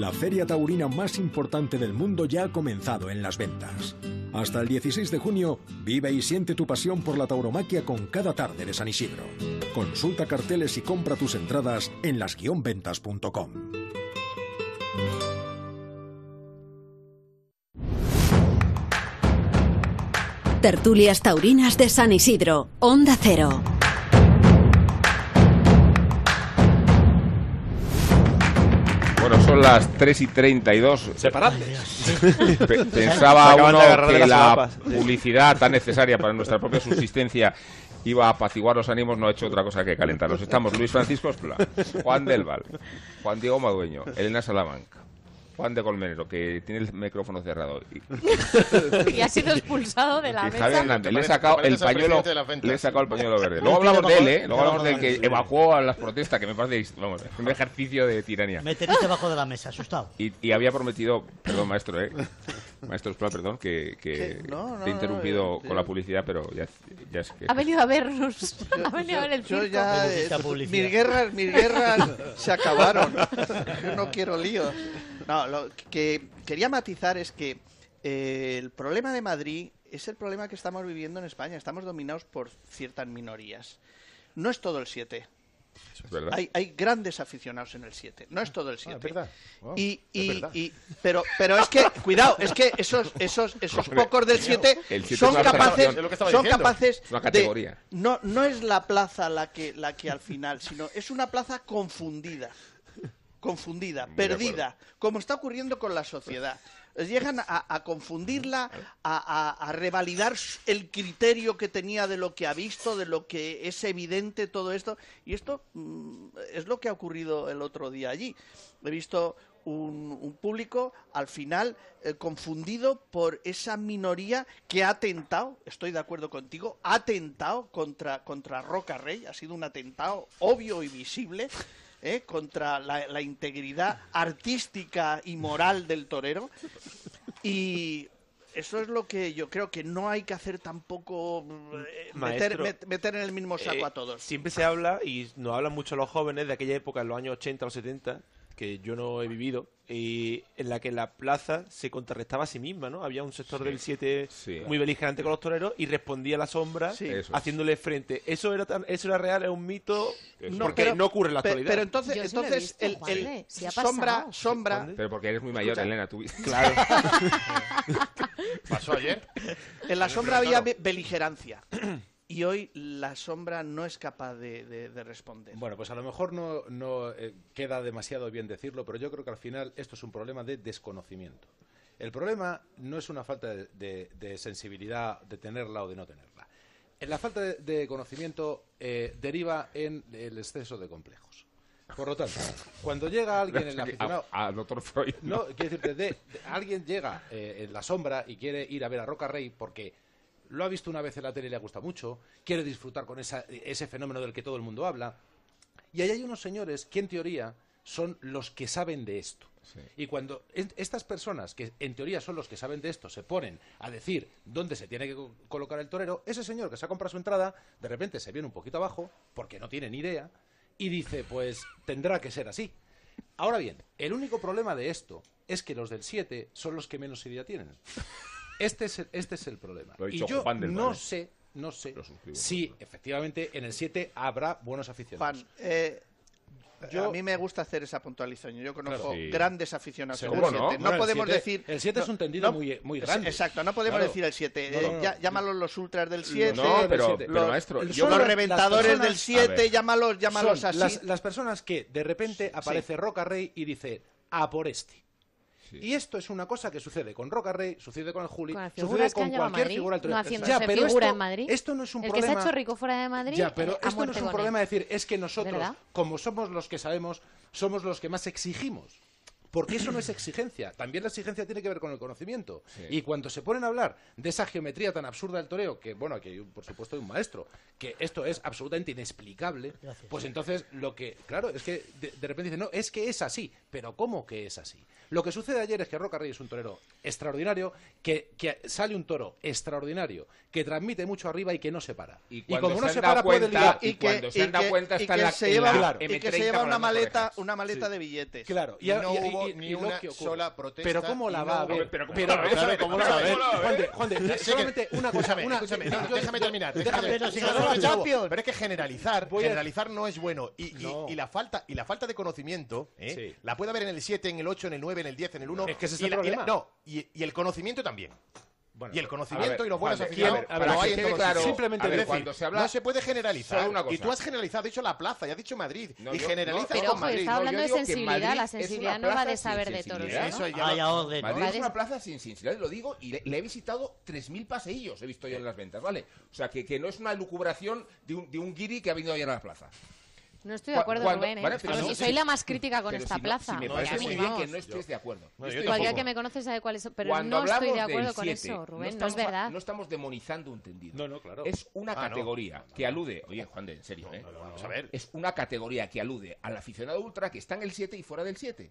La feria taurina más importante del mundo ya ha comenzado en las ventas. Hasta el 16 de junio, vive y siente tu pasión por la tauromaquia con cada tarde de San Isidro. Consulta carteles y compra tus entradas en las-ventas.com. Tertulias Taurinas de San Isidro, Onda Cero. Bueno, son las 3 y 32. Separadles. Pe- Pensaba uno que la publicidad tan necesaria para nuestra propia subsistencia iba a apaciguar los ánimos, no ha hecho otra cosa que calentarlos. Estamos Luis Francisco Espla, Juan del Val, Juan Diego Madueño, Elena Salamanca, Juan de Colmenero, que tiene el micrófono cerrado. Y, y ha sido expulsado de la y Javier mesa. Hernández, le he sacado el pañuelo, le he sacado el pañuelo verde. No Luego hablamos de él, ¿eh? Luego hablamos del que evacuó a las protestas, que me parece vamos, un ejercicio de tiranía. Meterse debajo de la mesa, asustado. Y, y había prometido, perdón maestro, ¿eh? Maestro Espla, perdón, que, que Que- no, no, te he no, interrumpido yo- con la publicidad, pero ya, ya es que... Ha venido a vernos. ha venido a ver el Yo circo. ya, eh, mis guerras, mis guerras se acabaron. Yo no quiero líos. No, lo que quería matizar es que eh, el problema de Madrid es el problema que estamos viviendo en España. Estamos dominados por ciertas minorías. No es todo el 7. Es verdad. Hay, hay grandes aficionados en el 7. No es todo el 7. Ah, verdad. Wow, y, es y- verdad. y- pero, pero es que, cuidado, es que esos, esos, esos pocos del 7 el siete son capaces, son capaces Es una de- no, no es la plaza la que, la que al final, sino es una plaza confundida. Confundida, perdida, como está ocurriendo con la sociedad. Llegan a, a confundirla, a, a- a revalidar el criterio que tenía de lo que ha visto, de lo que es evidente todo esto. Y esto mm, es lo que ha ocurrido el otro día allí. He visto un, un público al final eh, confundido por esa minoría que ha atentado, estoy de acuerdo contigo, ha atentado contra, contra Roca Rey, ha sido un atentado obvio y visible. ¿Eh? contra la, la integridad artística y moral del torero y eso es lo que yo creo que no hay que hacer tampoco eh, meter, met- meter en el mismo saco Eh, a todos Siempre se habla, y nos hablan mucho los jóvenes de aquella época, en los años 80 o 70, que yo no he vivido, y en la que la plaza se contrarrestaba a sí misma, ¿no? Había un sector Sí, del 7 sí. muy beligerante con los toreros y respondía a la sombra Sí. Haciéndole frente. ¿Eso era, tan- eso era real? ¿Es un mito? Eso Porque pero- no ocurre en la actualidad. pero entonces, entonces visto, el, Juanle, el sí ha sombra, sombra, Pero porque eres muy mayor, Escucha. Elena, tú... Claro. ¿Pasó ayer? en la sombra había be- beligerancia. y hoy la sombra no es capaz de, responder. Bueno, pues a lo mejor no, no eh, queda demasiado bien decirlo, pero yo creo que al final esto es un problema de desconocimiento. El problema no es una falta de, sensibilidad de tenerla o de no tenerla. La falta de, conocimiento eh, deriva en el exceso de complejos. Por lo tanto, cuando llega alguien el aficionado... A, doctor Freud. No, quiero decirte, alguien llega eh, en la sombra y quiere ir a ver a Roca Rey porque lo ha visto una vez en la tele y le gusta mucho, quiere disfrutar con ese fenómeno del que todo el mundo habla. Y ahí hay unos señores que en teoría son los que saben de esto. Y cuando estas personas, que en teoría son los que saben de esto, se ponen a decir dónde se tiene que colocar el torero, ese señor que se ha comprado su entrada, de repente se viene un poquito abajo, porque no tiene ni idea, y dice, pues tendrá que ser así. Ahora bien, el único problema de esto es que los del 7 son los que menos idea tienen. Este es el, este es el problema. y yo no sé, no sé si efectivamente en el 7 habrá buenos aficionados. Juan, eh, a mí me gusta hacer esa puntualización. Yo conozco grandes aficionados del 7. No, no podemos decir. El 7 es un tendido muy, muy grande. Exacto, no podemos decir el 7. Eh, llámalos los ultras del 7. No, pero, pero maestro. los reventadores del 7, llámalos, llámalos así. Las, las personas que de repente aparece Roca Rey y dice a por este. Y esto es una cosa que sucede con Roca Rey, sucede con el Juli, sucede con cualquier figura No haciéndose figura esto, en Madrid. Esto no es un el problema. que se ha hecho rico fuera de Madrid. Ya, pero esto no es un problema decir, es que nosotros, como somos los que sabemos, somos los que más exigimos. Porque eso no es exigencia. También la exigencia tiene que ver con el conocimiento. Y cuando se ponen a hablar de esa geometría tan absurda del toreo, que, bueno, aquí por supuesto hay un maestro, que esto es absolutamente inexplicable, pues entonces lo que, claro, es que de, de repente dicen, no, es que es así. Pero ¿cómo que es así? Lo que sucede ayer es que Roca Rey es un torero extraordinario, que, sale un toro extraordinario, que transmite mucho arriba y que no se para. Y, como no se, para, puede ligar. Y, que, cuando se han dado cuenta está en la, se lleva, y que se lleva una maleta, una maleta de billetes. Claro. Y, no hubo ni una sola protesta. Pero ¿cómo la va a ver? Pero ¿cómo la va a ver? Juan de, solamente una cosa. Escúchame, déjame terminar. Pero es que generalizar, generalizar no es bueno. Y la falta de conocimiento ¿eh? la puede haber en el 7, en el 8, en el 9, en el 10, en el 1. Es que ese es el problema. no, y, y, el conocimiento también. Y el conocimiento y los buenos aficionados. Ver, hay en claro, simplemente decir, cuando se habla, no se puede generalizar. Y tú has generalizado, has dicho la plaza, y has dicho Madrid. y generalizas pero, con Madrid. está hablando de sensibilidad. La sensibilidad no va de saber de toros. Eso ya Madrid es una plaza sin sensibilidad, lo digo, y le, he visitado 3.000 paseillos, he visto yo en las ventas, ¿vale? O sea, que, que no es una lucubración de un, de un guiri que ha venido ayer a la plaza. No estoy de acuerdo, Rubén, ¿eh? pero si soy la más crítica con esta plaza. me parece muy bien que no estés de acuerdo. Cualquiera que me conoce sabe cuál es, pero no estoy de acuerdo con eso, Rubén, no, es verdad. No estamos demonizando un tendido. No, no, claro. Es una ah, categoría que alude, oye, Juan de, en serio, ¿eh? Vamos a ver. Es una categoría que alude al aficionado ultra que está en el 7 y fuera del 7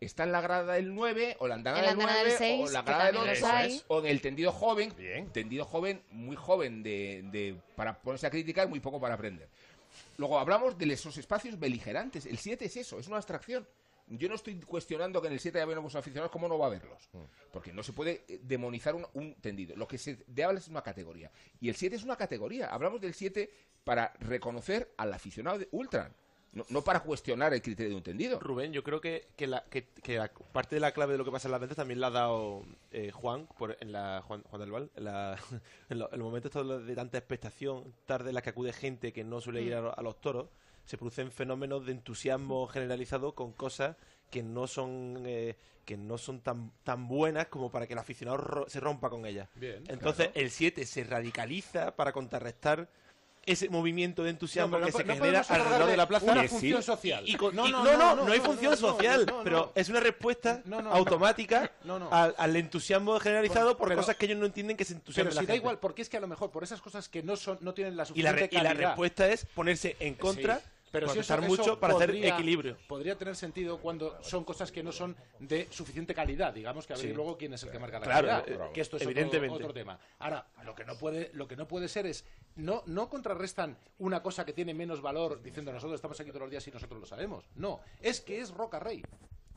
está en la grada del 9 o la andana del 9 o la grada del 8 o en el tendido joven, tendido joven, muy joven de, de, para ponerse a criticar, muy poco para aprender. Luego hablamos de esos espacios beligerantes. El 7 es eso, es una abstracción. Yo no estoy cuestionando que en el 7 haya buenos aficionados, ¿cómo no va a haberlos? Mm. Porque no se puede eh, demonizar un, tendido. Lo que se de habla es una categoría. Y el 7 es una categoría. Hablamos del 7 para reconocer al aficionado de Ultran. No, para cuestionar el criterio de un tendido. Rubén, yo creo que, que, la, que, parte de la clave de lo que pasa en las ventas también la ha dado eh, Juan, por, en la, Juan, Juan del Val, en, la, en, los momentos de tanta expectación, tarde en la que acude gente que no suele ir a, los toros, se producen fenómenos de entusiasmo generalizado con cosas que no son eh, que no son tan tan buenas como para que el aficionado se rompa con ellas. Entonces el 7 se radicaliza para contrarrestar ese movimiento de entusiasmo que se genera alrededor de la plaza. Una función social. no, no, no, hay función social, pero es una respuesta automática al, entusiasmo generalizado por cosas que ellos no entienden que se entusiasman. Pero si da igual, porque es que a lo mejor por esas cosas que no son no tienen la suficiente y la, y la respuesta es ponerse en contra pero si eso, mucho para hacer equilibrio. Podría tener sentido cuando son cosas que no son de suficiente calidad, digamos que a ver luego quién es el que marca la calidad, eh, que esto es evidentemente. Otro, tema. Ahora, lo que no puede lo que no puede ser es no no contrarrestan una cosa que tiene menos valor diciendo nosotros estamos aquí todos los días y nosotros lo sabemos. No, es que es Roca Rey.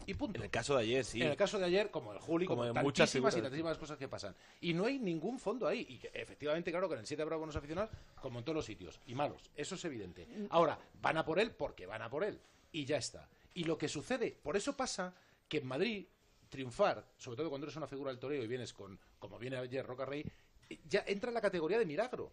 Y punto. En el caso de ayer, sí. En el caso de ayer, como el Juli, como, como muchas y tantísimas cosas que pasan. Y no hay ningún fondo ahí. Y que, efectivamente, claro, que en el 7 habrá buenos aficionados, como en todos los sitios. Y malos. Eso es evidente. Ahora, van a por él porque van a por él. Y ya está. Y lo que sucede, por eso pasa que en Madrid triunfar, sobre todo cuando eres una figura del toreo y vienes con, como viene ayer Roca Rey, ya entra en la categoría de milagro.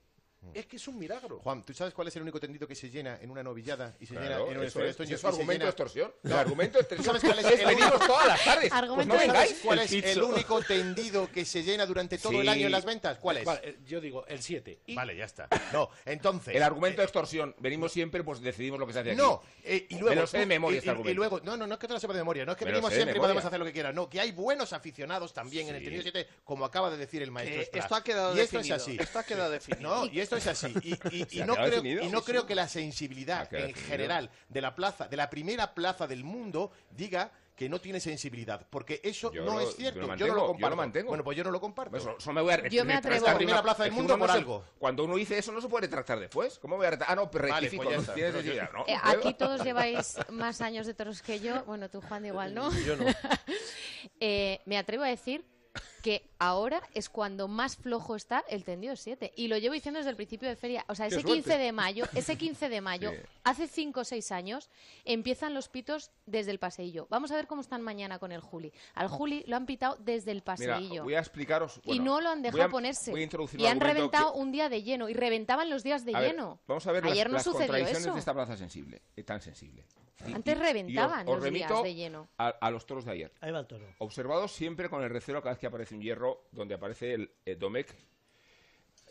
Es que es un milagro. Juan, ¿tú sabes cuál es el único tendido que se llena en una novillada y se Claro, llena en un eso es, es argumento llena- de extorsión. El No. argumento de ¿Tú extorsión sabes cuál es el venimos único- todas las tardes. Argumento Pues no de- vengáis. ¿Sabes ¿Cuál El es pizzo. el único tendido que se llena durante todo el año en las ventas? ¿Cuál es? Vale, eh, yo digo el 7. Vale, ya está. No, entonces. El argumento de extorsión. Venimos siempre, pues decidimos lo que se hace aquí. No, eh, y luego. Me lo sé de tú- memoria y, este argumento. y luego, no, no, no es que te lo sepa de memoria, no es que Me venimos siempre y podemos hacer lo que quieras, no, que hay buenos aficionados también en el tendido 7, como acaba de decir el maestro. Esto ha quedado y esto definido, es así. esto ha quedado definido. No, y esto es así. Y, y- y ¿Se ha no creo, y no Sí, creo que la sensibilidad en definido. general de la plaza, de la primera plaza del mundo, diga que no tiene sensibilidad, porque eso Yo no lo- es cierto. yo no lo yo comparto. lo mantengo. Bueno, pues yo no lo comparto. Eso, eso me voy a Yo me atrevo- la primera plaza del mundo no por se- algo. Cuando uno dice eso no se puede retractar después. ¿Cómo voy a retractar? Ah, no, pero Vale, rectifico. pues ya no está. Eh, aquí todos lleváis más años de toros que yo. Bueno, tú, Juan, igual, ¿no? Yo no. Eh, me atrevo a decir que ahora es cuando más flojo está el tendido 7. Y lo llevo diciendo desde el principio de feria. O sea, ese suerte. 15 de mayo, ese 15 de mayo, Sí. hace 5 o 6 años, empiezan los pitos desde el paseillo. Vamos a ver cómo están mañana con el Juli. Al Juli lo han pitado desde el Mira, paseillo. voy a explicaros. y no lo han voy dejado a- ponerse. Voy a introducir y han reventado que- un día de lleno. Y reventaban los días de A ver, lleno. vamos a ver Ayer las, no las sucedió contradicciones eso. de esta plaza sensible, eh, tan sensible. Antes y- reventaban y os- os los días de lleno. A, a los toros de ayer. Ahí va el toro. Observados siempre con el recelo cada vez que aparece un hierro donde aparece el eh, Domecq.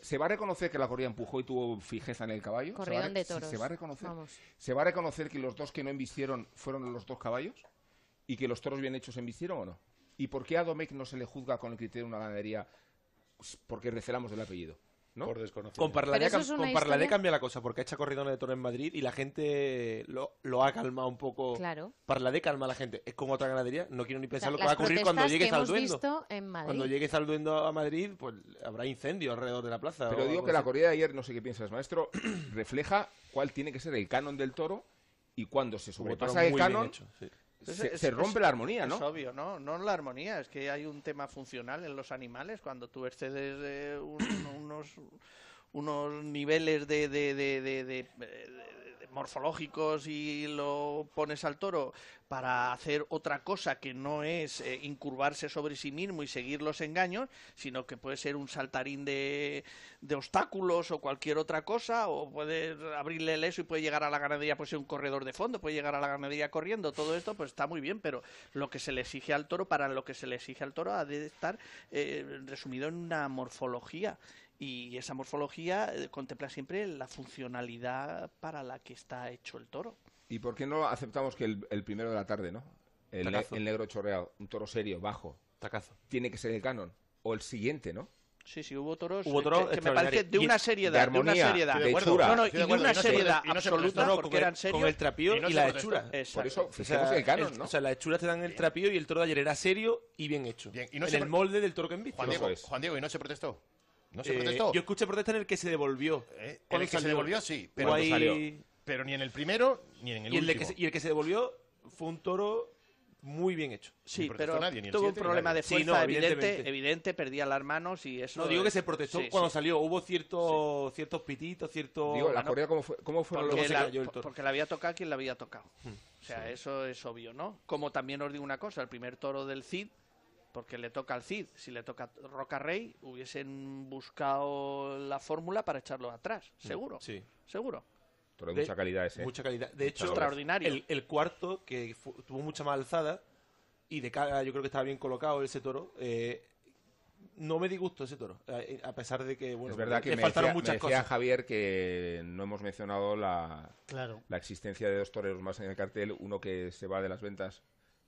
Se va a reconocer que la corrida empujó y tuvo fijeza en el caballo. Se va a Corridón re- de toros. Se va a reconocer. Vamos. Se va a reconocer que los dos que no embistieron fueron los dos caballos y que los toros bien hechos embistieron o no. ¿Y por qué a Domecq no se le juzga con el criterio de una ganadería? Porque recelamos del apellido. ¿No? Por desconocimiento. Con Parladé, es con Parladé cambia la cosa, porque ha hecho corridones de toro en Madrid y la gente lo, lo ha calmado un poco. Claro. Parladé calma a la gente. Es como otra ganadería, no quiero ni pensar O sea, lo que va a ocurrir cuando protestas llegue que hemos Zalduendo. visto en Madrid. Cuando llegue Zalduendo a Madrid, pues habrá incendio alrededor de la plaza. Pero digo que la corrida de ayer, no sé qué piensas, maestro, refleja cuál tiene que ser el canon del toro y cuando se sobrepasa el canon, hecho, sí. Se, Es- se es- rompe es- la armonía, ¿no? Es obvio, ¿no? No la armonía, es que hay un tema funcional en los animales. Cuando tú excedes eh, un- unos, unos niveles de, de- de- de- de- de- de morfológicos y lo pones al toro para hacer otra cosa que no es eh, incurvarse sobre sí mismo y seguir los engaños, sino que puede ser un saltarín de, de obstáculos o cualquier otra cosa, o puede abrirle el eso y puede llegar a la ganadería, puede ser un corredor de fondo, puede llegar a la ganadería corriendo, todo esto pues está muy bien, pero lo que se le exige al toro, para lo que se le exige al toro, ha de estar eh, resumido en una morfología. Y esa morfología eh, contempla siempre la funcionalidad para la que está hecho el toro. ¿Y por qué no aceptamos que el, el primero de la tarde, ¿no? El, ne- Tacazo. el negro chorreado, un toro serio, bajo, Tacazo. tiene que ser el canon? O el siguiente, ¿no? Sí, sí, hubo toros Hubo toros que, que me parece de una de seriedad, de, una armonía, seriedad. de hechura. No, no, y de, una y no se- seriedad y no se absoluta No, porque eran serios. con el trapío Y no y se la hechura. Exacto. Por eso, O fijemos sea, el canon, el- ¿no? o sea, las hechuras te dan el trapío y el toro de ayer era serio y bien hecho. Bien, y no en se el molde del toro que en Juan Diego. Juan Diego, ¿y no se protestó? ¿No se Eh, protestó? Yo escuché protesta en el que se devolvió. Eh, en ¿Cuándo el que se devolvió, sí, pero, Hubo ahí- salió? pero ni en el primero ni en el y, el último. que se, y el que se devolvió fue un toro muy bien hecho. Sí, pero nadie, ni el tuvo un siete, problema nadie. de Sí, fuerza no, evidente, perdía las manos y eso... No, digo que se protestó sí, cuando sí. salió. Hubo cierto, ciertos pititos, ciertos... Digo, la no, corrida, ¿cómo, fue, cómo fueron Porque la, cayó el toro. porque la había tocado quien la había tocado. O sea, eso es obvio, ¿no? Como también os digo una cosa, el primer toro del Cid, porque le toca al Cid, si le toca a Roca Rey, hubiesen buscado la fórmula para echarlo atrás, seguro. Sí. Seguro. Toro de De- mucha calidad ese. ¿eh? Mucha calidad. De hecho, Extraordinario. El, el cuarto, que fu- tuvo mucha más alzada, y de cara yo creo que estaba bien colocado ese toro, eh, no me disgustó ese toro. A, a pesar de que, bueno, es verdad que le me faltaron decía, muchas me decía cosas. Javier que no hemos mencionado la, Claro. la existencia de dos toreros más en el cartel, uno que se va de las ventas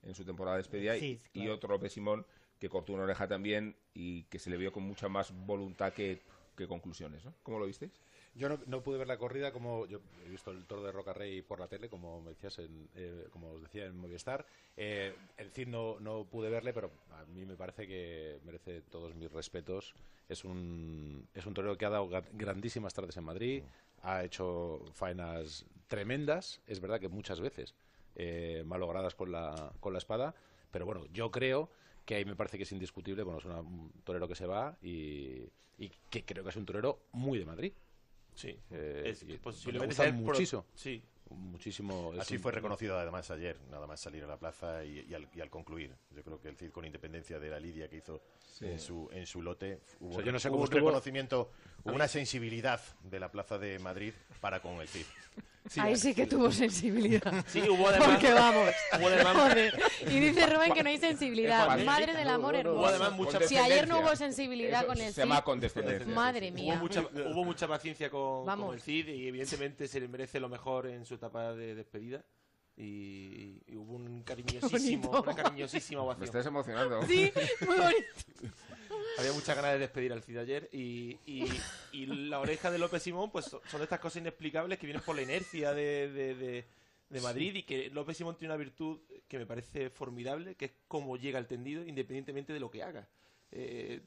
en su temporada de despedida y- Sí, y, claro. otro López Simón que cortó una oreja también y que se le vio con mucha más voluntad que, que conclusiones, ¿no? ¿Cómo lo visteis? Yo no, no pude ver la corrida como yo he visto el toro de Roca Rey por la tele, como me decías, en, eh, como os decía en Movistar. Eh, el Cid no, no pude verle, pero a mí me parece que merece todos mis respetos. Es un, es un torero que ha dado grandísimas tardes en Madrid, ha hecho faenas tremendas, es verdad que muchas veces eh, malogradas con la, con la espada, pero bueno, yo creo que ahí me parece que es indiscutible, bueno, es una- un torero que se va y, y que creo que es un torero muy de Madrid. Sí, Eh, es, y- posiblemente me gusta pro- muchísimo. sí, muchísimo. Así fue reconocido además ayer, nada más salir a la plaza y, al, concluir. Yo creo que el Cid, con independencia de la lidia que hizo en, su, en su lote, hubo, yo no sé un reconocimiento, una sensibilidad de la plaza de Madrid para con el Cid. Ahí sí que tuvo sensibilidad. Sí, hubo además. Porque vamos. Y dice Rubén que no hay sensibilidad. Madre del amor hermoso. Si ayer no hubo sensibilidad con el Cid. Se llama condescendencia. Madre mía. Hubo mucha, hubo mucha paciencia con, con, el Cid y evidentemente se le merece lo mejor en su etapa de despedida. Y, hubo un cariñosísimo, una cariñosísima ovación. Me estás emocionando. Sí, muy bonito. Había muchas ganas de despedir al Cid ayer y, y, la oreja de López Simón pues son estas cosas inexplicables que vienen por la inercia de, de, Madrid y que López Simón tiene una virtud que me parece formidable, que es cómo llega al tendido independientemente de lo que haga. Eh,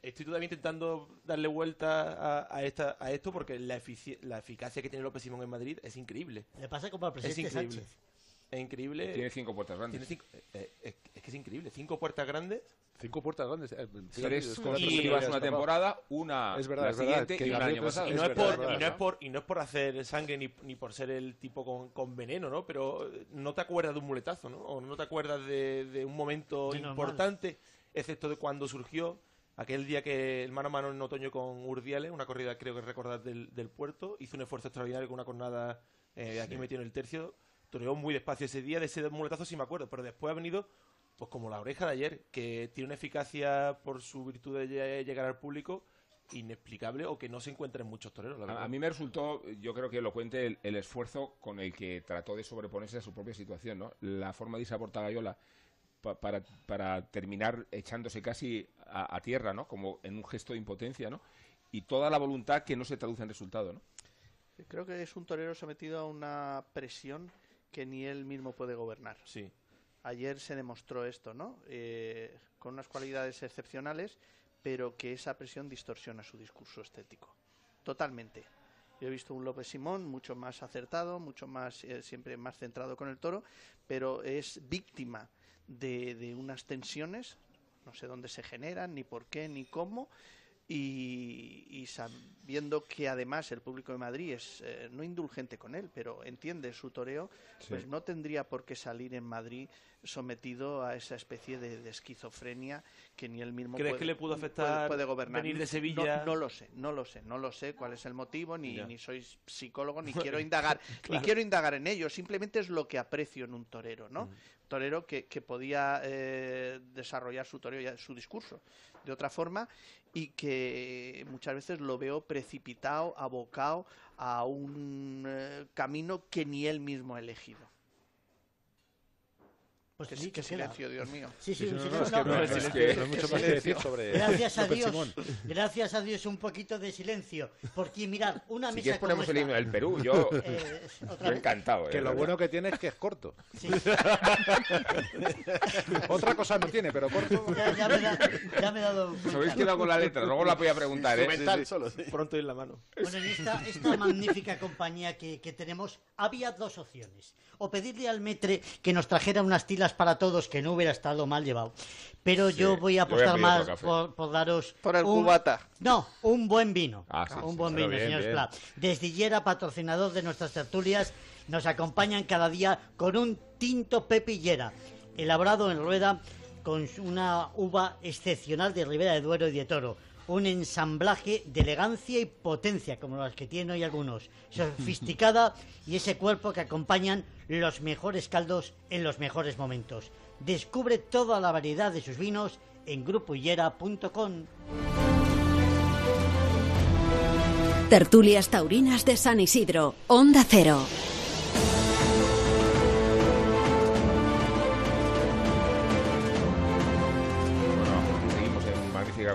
estoy todavía intentando darle vuelta a, esta, a esto porque la, la eficacia que tiene López Simón en Madrid es increíble. Le pasa como al presidente es increíble. Sánchez. Es increíble. Tiene cinco puertas grandes. Eh, eh, es, que es increíble. Cinco puertas grandes. Cinco puertas grandes. Eh, Tres consecutivas una temporada, una es verdad, la es siguiente que y un año pasado. Y no, es por, y no, es por, y no es por hacer sangre ni, ni por ser el tipo con, con, veneno, ¿no? Pero no te acuerdas de un muletazo, ¿no? O no te acuerdas de, de un momento importante, excepto de cuando surgió aquel día que el mano a mano en otoño con Urdiales, una corrida creo que recordar del, del puerto, hizo un esfuerzo extraordinario con una cornada eh, aquí metido en el tercio, toreó muy despacio ese día, de ese muletazo sí me acuerdo, pero después ha venido pues como la oreja de ayer, que tiene una eficacia por su virtud de llegar al público inexplicable o que no se encuentra en muchos toreros. a, mí me resultó, yo creo que elocuente el, el esfuerzo con el que trató de sobreponerse a su propia situación, ¿no? La forma de Isa Portagayola para, para terminar echándose casi a, tierra, ¿no? Como en un gesto de impotencia, ¿no? Y toda la voluntad que no se traduce en resultado, ¿no? Creo que es un torero sometido a una presión que ni él mismo puede gobernar. Sí. Ayer se demostró esto, ¿no? Eh, con unas cualidades excepcionales, pero que esa presión distorsiona su discurso estético. Totalmente. Yo he visto un López Simón mucho más acertado, mucho más, eh, siempre más centrado con el toro, pero es víctima de, de unas tensiones, no sé dónde se generan, ni por qué, ni cómo, y, sabiendo que además el público de Madrid es eh, no indulgente con él, pero entiende su toreo, pues no tendría por qué salir en Madrid sometido a esa especie de, esquizofrenia que ni él mismo ¿Crees puede, que le pudo afectar puede, gobernar. venir de Sevilla? No, lo sé, no lo sé, no lo sé cuál es el motivo, ni, ni soy psicólogo, ni quiero indagar, ni quiero indagar en ello, simplemente es lo que aprecio en un torero, ¿no? Torero que, que podía eh, desarrollar su toreo, su discurso de otra forma y que muchas veces lo veo precipitado, abocado a un eh, camino que ni él mismo ha elegido. Pues sí, qué silencio, Dios mío. Sí, sí, no, no, no, no, hay mucho más que decir sobre Gracias a Dios, gracias a Dios un poquito de silencio, porque mirad, una si mesa quieres ponemos el himno del Perú, yo, eh, yo encantado. Que eh, lo bueno que tiene es que es corto. Sí. Otra cosa no tiene, pero corto. Ya, ya, me, da, ya me he dado Os habéis quedado con la letra, luego la voy a preguntar, ¿eh? Mental, solo, sí. Pronto en la mano. Bueno, en esta, esta magnífica compañía que, que tenemos, había dos opciones. O pedirle al metre que nos trajera unas tilas para todos, que no hubiera estado mal llevado. Pero yo voy a apostar más por, daros. Por el un, cubata. No, un buen vino. Ah, un buen vino, señor Splat. Desde Yera, patrocinador de nuestras tertulias, nos acompañan cada día con un tinto pepillera, elaborado en rueda con una uva excepcional de Ribera de Duero y de Toro un ensamblaje de elegancia y potencia, como las que tienen hoy algunos, sofisticada y ese cuerpo que acompañan los mejores caldos en los mejores momentos. Descubre toda la variedad de sus vinos en grupohillera.com. Tertulias Taurinas de San Isidro, Onda Cero.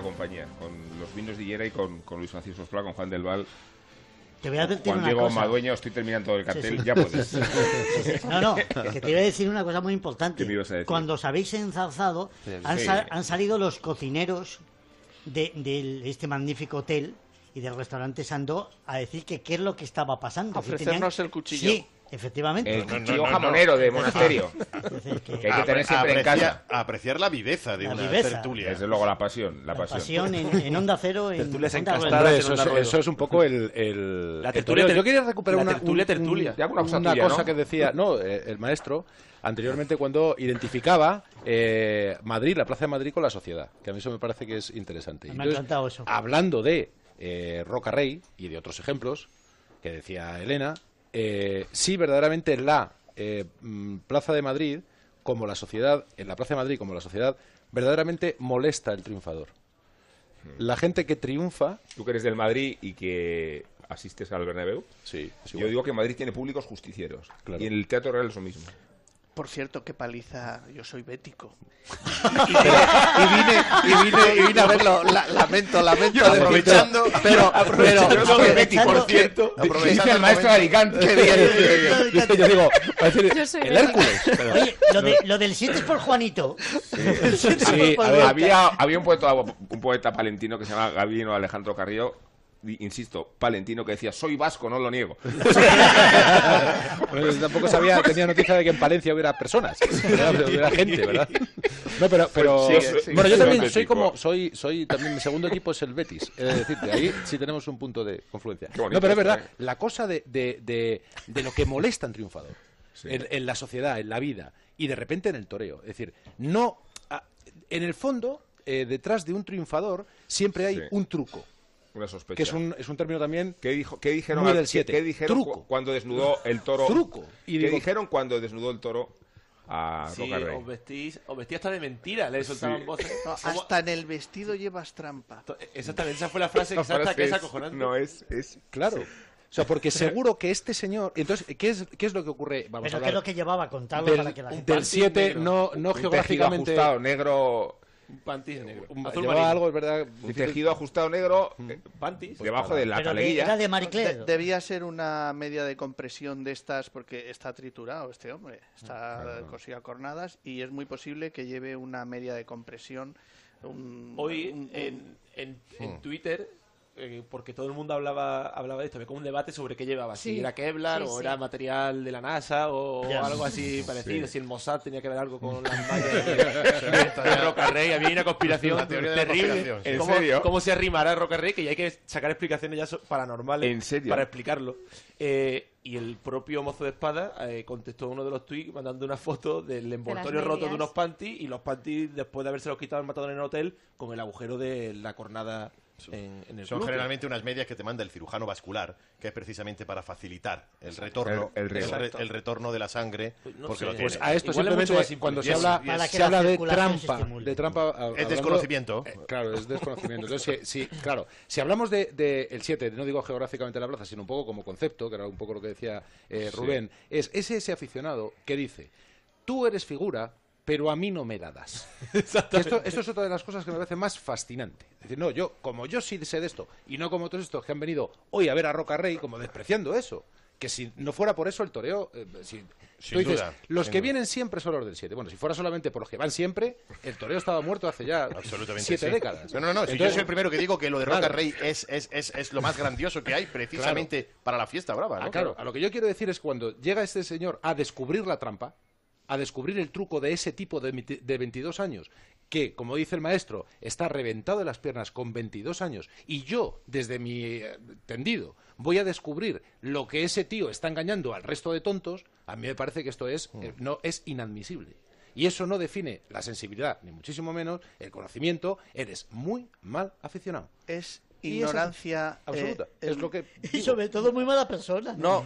compañía, con los vinos de Higuera y con, Luis Francisco Escola, con Juan del Val. Te voy a decir Juan una Diego cosa. Madueño, estoy terminando el cartel, ya puedes. no, no, que te iba a decir una cosa muy importante. ¿Qué me ibas a decir? Cuando os habéis enzarzado, han, Sí. sa- han salido los cocineros de, de este magnífico hotel y del restaurante Sandó a decir que qué es lo que estaba pasando. A que ofrecernos tenían- el cuchillo. Sí, Efectivamente. El chico jamonero de monasterio. que, hay que tener siempre en casa. apreciar la viveza de La una viveza. tertulia. Desde luego la pasión. La, La pasión en, en Onda Cero. En Tertulias encastadas en eso, es, eso es un poco el, el, La tertulia ter- Yo quería recuperar la una tertulia, un- tertulia. un- Ya una cosa una tuya, cosa ¿no? que decía no eh, el maestro anteriormente cuando identificaba eh, Madrid, la Plaza de Madrid con la sociedad, que a mí eso me parece que es interesante. Me ha Entonces, encantado eso. Hablando de eh, Roca Rey y de otros ejemplos que decía Elena, eh, sí verdaderamente la eh, mm, Plaza de Madrid como la sociedad, en la Plaza de Madrid como la sociedad, verdaderamente molesta el triunfador. La gente que triunfa... Tú que eres del Madrid y que asistes al Bernabéu. Sí, Yo digo que Madrid tiene públicos justicieros. Claro. Y en el Teatro Real es lo mismo. Por cierto, qué paliza, yo soy bético. y vine, y vine, y vine a verlo. La- lamento, lamento. Aprovechando, pero, aprovechando, pero, yo pero- Betty, por cierto. dice Aprovechando el el maestro de Alicante. momento. Qué bien. Yo digo, va a decir, Yo soy el. Hércules. pero- Oye, lo, de- lo del 7 es por Juanito. El siete es Sí, por a ver, Juanito. había, había un, poeta, un poeta palentino que se llama Gabino Alejandro Carrillo, insisto, palentino, que decía, soy vasco, no lo niego. Tampoco sabía, tenía noticia de que en Palencia hubiera personas, ¿verdad? hubiera gente, ¿verdad? No, pero, pero Pues sí, sí, bueno, yo también soy como, soy, soy también mi segundo equipo es el Betis, es decir, de ahí sí tenemos un punto de confluencia. Bonito No, pero es verdad, ¿eh? la cosa de, de, de, de lo que molesta a un triunfador en, en la sociedad, en la vida y de repente en el toreo, es decir, no, en el fondo, eh, detrás de un triunfador siempre hay Sí. un truco. Una sospecha. Que es un, es un término también ¿Qué, dijo, qué dijeron, muy al- del qué- 7. qué dijeron Truco. cu- cuando desnudó el toro? Truco. Y ¿Qué digo- dijeron cuando desnudó el toro a Sí, Roca os vestís, os vestís hasta de mentira, le soltaban Sí. voces. Hasta en el vestido llevas trampa. Exactamente, esa fue la frase exacta que es acojonante. No, es, es... Claro. O sea, porque seguro que este señor... Entonces, ¿qué es, qué es lo que ocurre? Vamos Pero a ¿qué es hablar lo que llevaba? Contarlo del, para que la gente... del 7, no, no geográficamente... ajustado negro... Un pantis negro. Un- Azul llevaba marino. algo, es verdad... Un difícil- tejido ajustado negro eh, Pantis. debajo de la Pero era de Marie Claire. De- debía ser una media de compresión de estas porque está triturado este hombre, está cosido a cornadas y es muy posible que lleve una media de compresión. un- Hoy un- en, en, en. Twitter, eh, porque todo el mundo hablaba, hablaba de esto, había como un debate sobre qué llevaba, si era Kevlar Sí, o sí. era material de la NASA o algo así parecido, Sí. si el Mossad tenía que ver algo con las mallas de, de Roca Rey, había una conspiración La teoría de la terrible. conspiración, sí. ¿En ¿Cómo, serio? cómo se arrimará Roca Rey? Que ya hay que sacar explicaciones ya paranormales ¿En serio? para explicarlo. Eh, y el propio mozo de espada eh, contestó uno de los tweets mandando una foto del envoltorio roto de unos panties y los panties después de haberse los quitado el matador en el hotel con el agujero de la cornada en, en el Son glúteo. generalmente unas medias que te manda el cirujano vascular, que es precisamente para facilitar el retorno, El- retorno de la sangre, Pues no porque sé. lo Pues a esto Igual es simplemente cuando se es- habla, es- se la habla de trampa, de trampa hablando- desconocimiento. eh, claro, es desconocimiento. Entonces, si, si- claro, si hablamos de, de el 7, no digo geográficamente la plaza, sino un poco como concepto, que era un poco lo que decía eh, Rubén, es ese ese aficionado que dice, tú eres figura, pero a mí no me la das. Esto, esto es otra de las cosas que me parece más fascinante. Es decir, no, yo, como yo sí sé de esto, y no como todos estos que han venido hoy a ver a Roca Rey, como despreciando eso. Que si no fuera por eso el toreo, eh, si, Sin tú dices, duda, los sin que duda. vienen siempre son los del 7. Bueno, si fuera solamente por los que van siempre, el toreo estaba muerto hace ya Absolutamente siete sí. décadas. No, no, no. si yo soy el primero que digo que lo de Roca Claro. Rey es, es, es, es lo más grandioso que hay, precisamente para la fiesta brava. ¿no? Ah, claro, a lo que yo quiero decir es cuando llega este señor a descubrir la trampa, a descubrir el truco de ese tipo de, de 22 años, que, como dice el maestro, está reventado de las piernas con 22 años, y yo, desde mi eh, tendido, voy a descubrir lo que ese tío está engañando al resto de tontos, a mí me parece que esto es, eh, no, es inadmisible. Y eso no define la sensibilidad, ni muchísimo menos el conocimiento. Eres muy mal aficionado. Es ignorancia esa- absoluta. eh, es lo que Y sobre todo muy mala persona. no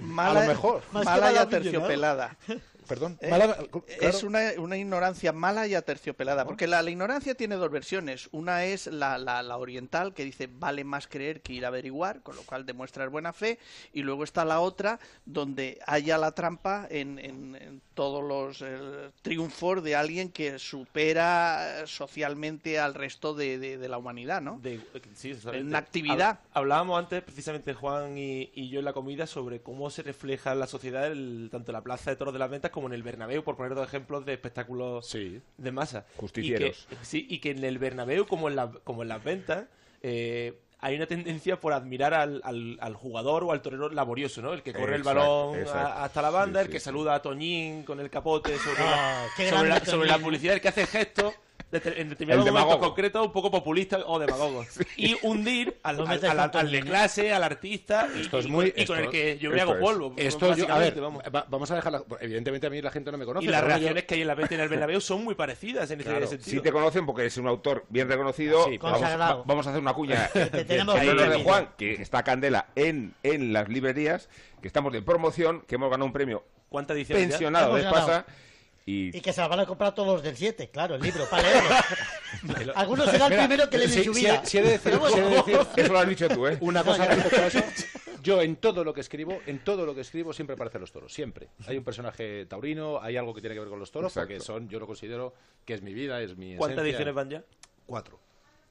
mala, a lo mejor. Más mala y aterciopelada. perdón Eh, mala- Es una, una ignorancia mala y aterciopelada, porque la, la ignorancia tiene dos versiones. Una es la, la- la oriental, que dice vale más creer que ir a averiguar, con lo cual demuestras buena fe, y luego está la otra, donde haya la trampa en, en- en todos los eh, triunfos de alguien que supera eh, socialmente al resto de, de- de la humanidad, ¿no? De- sí. Una actividad. Hab- Hablábamos antes, precisamente Juan y, y yo en la comida, sobre cómo se refleja en la sociedad el- tanto en la Plaza de Toros de las Ventas como en el Bernabéu, por poner dos ejemplos de espectáculos de masa. Justicieros. Y que, sí, y que en el Bernabéu, como en, la- como en las ventas, eh, hay una tendencia por admirar al, al, al jugador o al torero laborioso, ¿no? El que corre el balón a- hasta la banda, Sí, el que sí, saluda a Toñín con el capote sobre, Ah, la, qué sobre, la, grande sobre la Toñín. publicidad, el que hace gestos en determinado El momento concreto un poco populista o demagogo. Y hundir al, al, al- de clase, al artista y, Esto es y- muy- y con el que yo me esto hago es. polvo. Esto yo, a ver, vamos. va- vamos a dejarla. Evidentemente a mí la gente no me conoce. Y las pero yo- reacciones que hay en la venta en el Bernabéu son muy parecidas en ese Claro, sentido. Si te conocen porque eres un autor bien reconocido, Sí, vamos, consagrado. va- vamos a hacer una cuña te tenemos en honor de. Juan, que está candela en, en las librerías, que estamos de promoción, que hemos ganado un premio ¿Cuántas ediciones ya? pensionado de ganado. Y Y que se la van a comprar todos los del 7, claro, el libro, para leerlo. Algunos será el Mira, primero que leen sí, en su sí he de decir- he de eso lo has dicho tú, ¿eh? Una cosa No, respecto a eso. Yo en todo lo que escribo, en todo lo que escribo siempre aparecen los toros, siempre. Hay un personaje taurino, hay algo que tiene que ver con los toros, Exacto. porque son, yo lo considero que es mi vida, es mi ¿Cuántas esencia. ediciones van ya? Cuatro.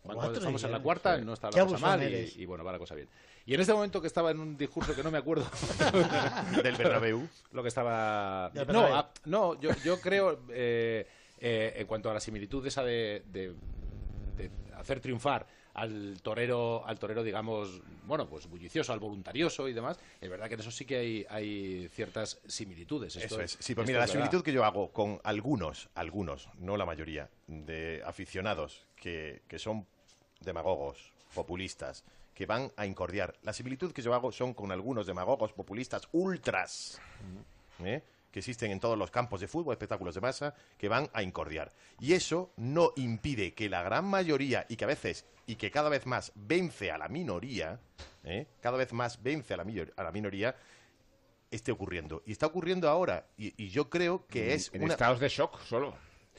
Cuando estamos en la cuarta, sí. no está la cosa mal y bueno, va la cosa bien. Y en este momento que estaba en un discurso que no me acuerdo Del Bernabéu. lo que estaba no ah, no yo, yo creo eh, eh, en cuanto a la similitud esa de, de- de hacer triunfar al torero al torero digamos bueno pues bullicioso al voluntarioso y demás es verdad que en eso sí que hay, hay ciertas similitudes Esto Eso es. Sí, pues mira, la similitud que yo hago con algunos, algunos, no la mayoría, de aficionados que, que son demagogos, populistas, que van a incordiar. La similitud que yo hago son con algunos demagogos, populistas, ultras, ¿eh? que existen en todos los campos de fútbol, espectáculos de masa, que van a incordiar. Y eso no impide que la gran mayoría, y que a veces, y que cada vez más vence a la minoría, ¿eh? cada vez más vence a la, millor- a la minoría, esté ocurriendo. Y está ocurriendo ahora. Y, y yo creo que es en una... estados de shock solo.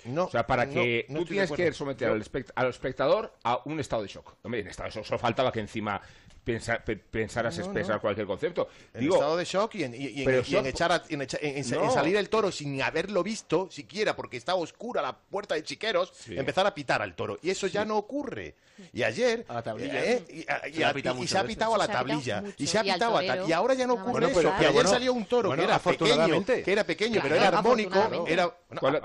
No, O sea, para no, que no tú tienes que someter al, espect- al espectador a un estado de shock. Hombre, en estado de shock solo faltaba que encima pensa- pe- pensaras No, expresar no. cualquier concepto. En Digo, estado de shock y en, y- y en- pero y en shock- echar a- en echa- en- en- No. en salir el toro sin haberlo visto siquiera porque está oscura la puerta de chiqueros, Sí. empezar a pitar al toro. Y eso ya no ocurre. Y ayer... A la tablilla. eh, y, y- Se ha se ha pitado a la tablilla. Y se ha pitado a. Y ahora ya no ocurre más eso. Que ayer Bueno, salió un toro bueno, que era pequeño, que era pequeño, pero Claro, era armónico. Era, bueno,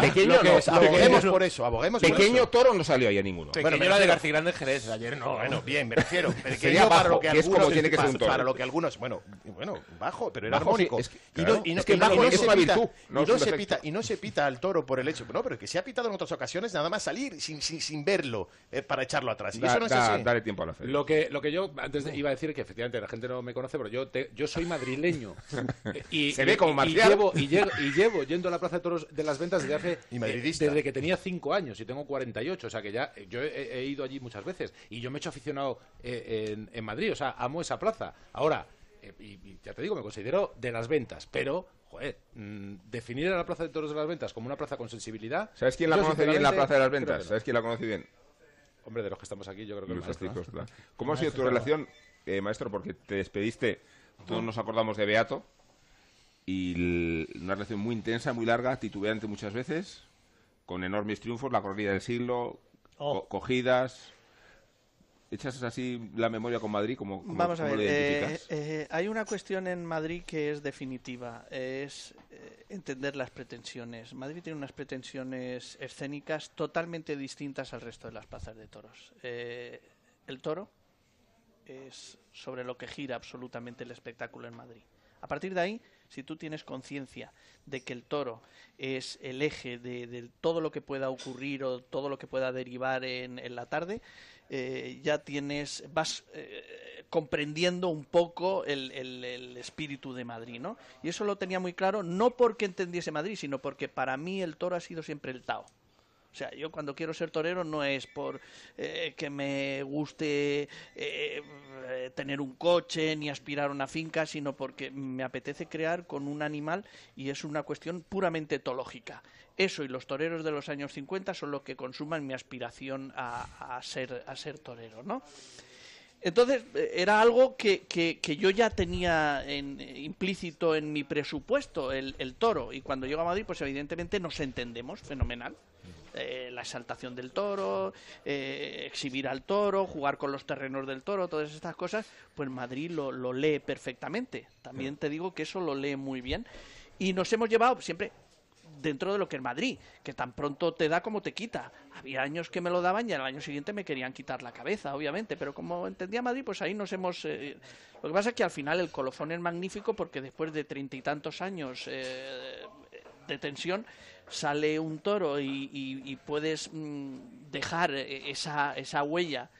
Pequeño, Aboguemos por eso, pequeño toro no salió ahí a ninguno. Bueno, era de García Grande Jerez, ayer no. Bueno, bien, me refiero. Pequeño Sería para bajo, lo que que es como algunos- tiene que ser un para- toro. Para lo que algunos, bueno, bueno, bajo, pero era Bajo, armónico. sí, es que- y no, y no- Es que y no- bajo y no es se una pita- virtud, y no se defecto. pita y no se pita al toro por el hecho, no, pero que se ha pitado en otras ocasiones nada más salir sin, sin, sin verlo eh, para echarlo atrás. Y Da- eso no es da- así. dale tiempo a la fe. Lo que, lo que yo antes de- iba a decir que efectivamente la gente no me conoce, pero yo te- yo soy madrileño. Y, Se ve como y- y marcial. llevo, y, llevo, y llevo yendo a la Plaza de Toros de las Ventas desde hace Y madridista. eh, desde que tenía 5 años y tengo 48, o sea que ya eh, yo he, he ido allí muchas veces y yo me he hecho aficionado eh, en, en Madrid, o sea, amo esa plaza. Ahora, eh, y, y ya te digo, me considero de las ventas, pero joder, mm, definir a la Plaza de Toros de las Ventas como una plaza con sensibilidad. ¿Sabes quién la conoce bien la Plaza de las Ventas? ¿Sabes quién la conoce bien? Hombre, de los que estamos aquí, yo creo que el Luis maestro, ¿no? Astri Costa. ¿Cómo ha sido tu relación, eh, maestro? Porque te despediste, todos nos acordamos de Beato, y una relación muy intensa, muy larga, titubeante muchas veces, con enormes triunfos, la corrida del siglo, Oh. co- cogidas. ¿Echas así la memoria con Madrid? como Vamos a ver, eh, eh, hay una cuestión en Madrid que es definitiva, es eh, entender las pretensiones. Madrid tiene unas pretensiones escénicas totalmente distintas al resto de las plazas de toros. Eh, el toro es sobre lo que gira absolutamente el espectáculo en Madrid. A partir de ahí, si tú tienes conciencia de que el toro es el eje de, de todo lo que pueda ocurrir o todo lo que pueda derivar en, en la tarde, eh, ya tienes, vas eh, comprendiendo un poco el, el- el espíritu de Madrid, ¿no? Y eso lo tenía muy claro, no porque entendiese Madrid, sino porque para mí el toro ha sido siempre el Tao. O sea, yo cuando quiero ser torero no es por eh, que me guste eh, eh, tener un coche ni aspirar a una finca, sino porque me apetece crear con un animal y es una cuestión puramente etológica. Eso y los toreros de los años 50 son lo que consuman mi aspiración a, a ser, a ser torero, ¿no? Entonces, era algo que, que- que yo ya tenía en- implícito en mi presupuesto, el, el toro. Y cuando llego a Madrid, pues evidentemente nos entendemos, fenomenal. Eh, la exaltación del toro, eh, exhibir al toro, jugar con los terrenos del toro, todas estas cosas, pues Madrid lo, lo lee perfectamente. También te digo que eso lo lee muy bien. Y nos hemos llevado siempre dentro de lo que es Madrid, que tan pronto te da como te quita. Había años que me lo daban y al año siguiente me querían quitar la cabeza, obviamente, pero como entendía Madrid, pues ahí nos hemos... Eh, lo que pasa es que al final el colofón es magnífico porque después de treinta y tantos años eh, de tensión sale un toro y, puedes mm, dejar esa, esa huella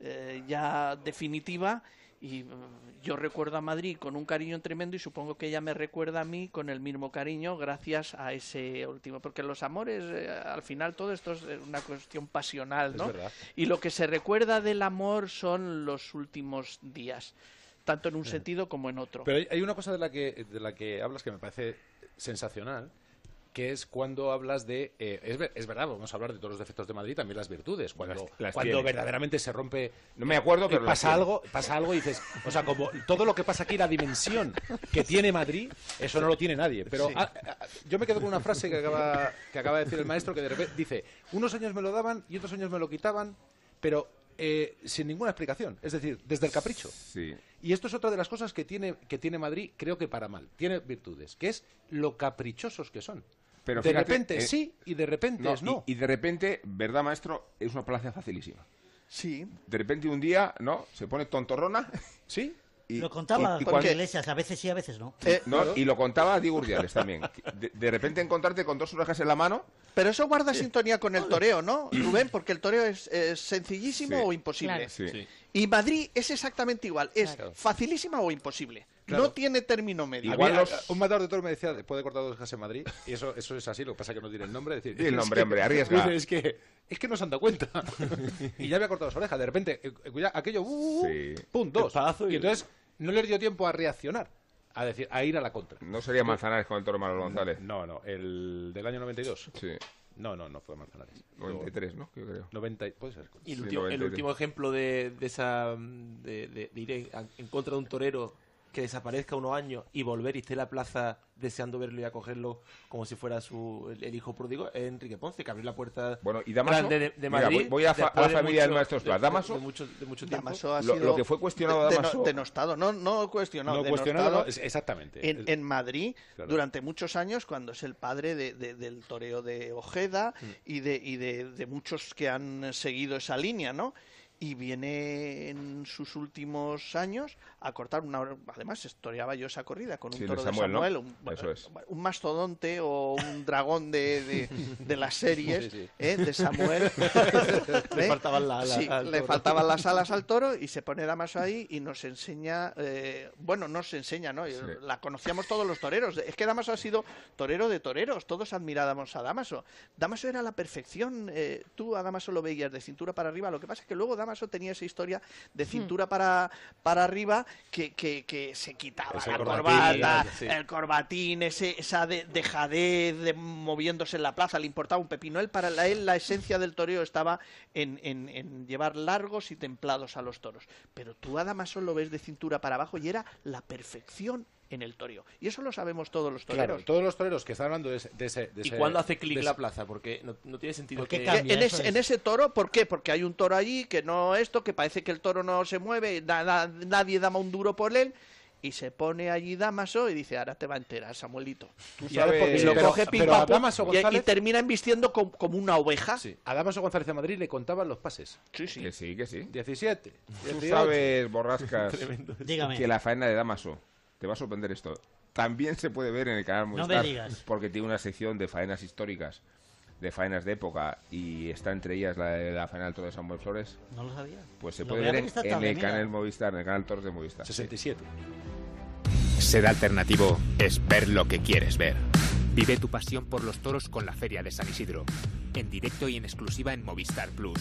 eh, ya definitiva y mm, yo recuerdo a Madrid con un cariño tremendo y supongo que ella me recuerda a mí con el mismo cariño gracias a ese último. Porque los amores, eh, al final todo esto es una cuestión pasional, ¿no? Y lo que se recuerda del amor son los últimos días, tanto en un sentido como en otro. Pero hay, una cosa de la que, de la que hablas que me parece sensacional que es cuando hablas de... Eh, es, es, verdad, vamos a hablar de todos los defectos de Madrid, también las virtudes. Cuando, cuando verdaderamente se rompe... No me acuerdo, pero... Pasa algo, pasa algo y dices... O sea, como todo lo que pasa aquí, la dimensión que tiene Madrid, eso no lo tiene nadie. Pero ah, ah, yo me quedo con una frase que acaba, que acaba de decir el maestro, que de repente dice, unos años me lo daban y otros años me lo quitaban, pero eh, sin ninguna explicación, es decir, desde el capricho. Sí. Y esto es otra de las cosas que tiene, que tiene Madrid, creo que para mal. Tiene virtudes, que es lo caprichosos que son. Pero de repente eh, sí y de repente es no. Y, de repente, ¿verdad, maestro? Es una plaza facilísima. Sí. De repente un día, ¿no? Se pone tontorrona. Sí. Y, lo contaba con Iglesias, a veces sí, a veces no. Eh, y lo contaba Diego Urdiales también. De, repente encontrarte con dos orejas en la mano. Pero eso guarda sintonía con el toreo, ¿no, Rubén? Porque el toreo es, sencillísimo o imposible. Y Madrid es exactamente igual. Es facilísima o imposible. No tiene término medio. Igual Un matador de toro me decía, puede cortar dos orejas en Madrid, y eso, eso es así, lo que pasa es que no tiene el nombre. Decir, el nombre, hombre, arriesga. Es que, es que no se han dado cuenta. y ya había cortado las orejas, de repente, eh, aquello, uh, uh, uh, pum, dos. Y entonces no les dio tiempo a reaccionar. A decir, a ir a la contra. ¿No sería Manzanares con el toro Manuel González? No, no, el del año 92. Sí. No, no, no fue Manzanares. 93, ¿no? Yo creo. 90, puede ser. Y el, último, el último ejemplo de, de esa. De, de, de ir en, contra de un torero que desaparezca unos años y volver y esté en la plaza deseando verlo y acogerlo como si fuera su el, hijo pródigo es Enrique Ponce, que abrió la puerta bueno, y Damaso, de, de Madrid. voy, a, la familia del maestro Damaso, de, mucho, de mucho tiempo. Damaso ha lo, sido lo, que fue cuestionado Damaso... denostado, no, no cuestionado, no cuestionado exactamente. En, en Madrid, claro. durante muchos años, cuando es el padre del toreo de Ojeda mm. y, de, y de muchos que han seguido esa línea, ¿no? Y viene en sus últimos años a cortar una además historiaba yo esa corrida con un toro de Samuel, un, mastodonte o un dragón de, de, las series ¿eh? de Samuel. Le, faltaban le faltaban las alas al toro y se pone Damaso ahí y nos enseña eh, bueno nos enseña no la conocíamos todos los toreros. Es que Damaso ha sido torero de toreros. Todos admirábamos a Damaso. Damaso era la perfección eh, tú a Damaso lo veías de cintura para arriba. Lo que pasa es que luego Damaso tenía esa historia de hmm. cintura para, para arriba que, que, se quitaba la corbata, el corbatín, ese, esa de, dejadez de, moviéndose en la plaza, le importaba un pepino. Él, para él, la esencia del toreo estaba en, en, llevar largos y templados a los toros. Pero tú a Damaso lo ves de cintura para abajo y era la perfección en el toreo. Y eso lo sabemos todos los toreros. Claro, todos los toreros que están hablando de ese... De ¿Y cuándo hace clic la plaza? Porque no, tiene sentido que... En, en, ese toro, ¿por qué? Porque hay un toro allí que no esto, que parece que el toro no se mueve, nadie da un duro por él y se pone allí Damaso y dice, ahora te va a enterar, Samuelito. ¿Tú sabes, y lo coge y, termina invistiendo como, una oveja. A Damaso González de Madrid le contaban los pases. Sí, sí. Que sí, que sí. 17. Tú sabes, Borrascas, que la faena de Damaso te va a sorprender esto. También se puede ver en el canal Movistar. Porque tiene una sección de faenas históricas, de faenas de época, y está entre ellas la, la faena del toro de Samuel Flores. No lo sabía. Pues se puede ver en, el canal Movistar, en el canal Toros de Movistar. 67. Ser alternativo es ver lo que quieres ver. Vive tu pasión por los toros con la Feria de San Isidro, en directo y en exclusiva en Movistar Plus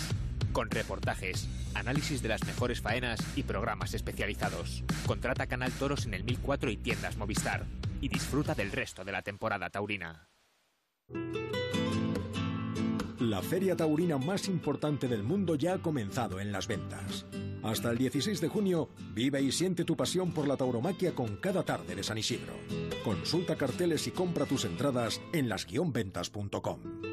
con reportajes, análisis de las mejores faenas y programas especializados. Contrata Canal Toros en el 1004 y tiendas Movistar y disfruta del resto de la temporada taurina. La feria taurina más importante del mundo ya ha comenzado en las ventas. Hasta el 16 de junio, vive y siente tu pasión por la tauromaquia con cada tarde de San Isidro. Consulta carteles y compra tus entradas en las-ventas.com.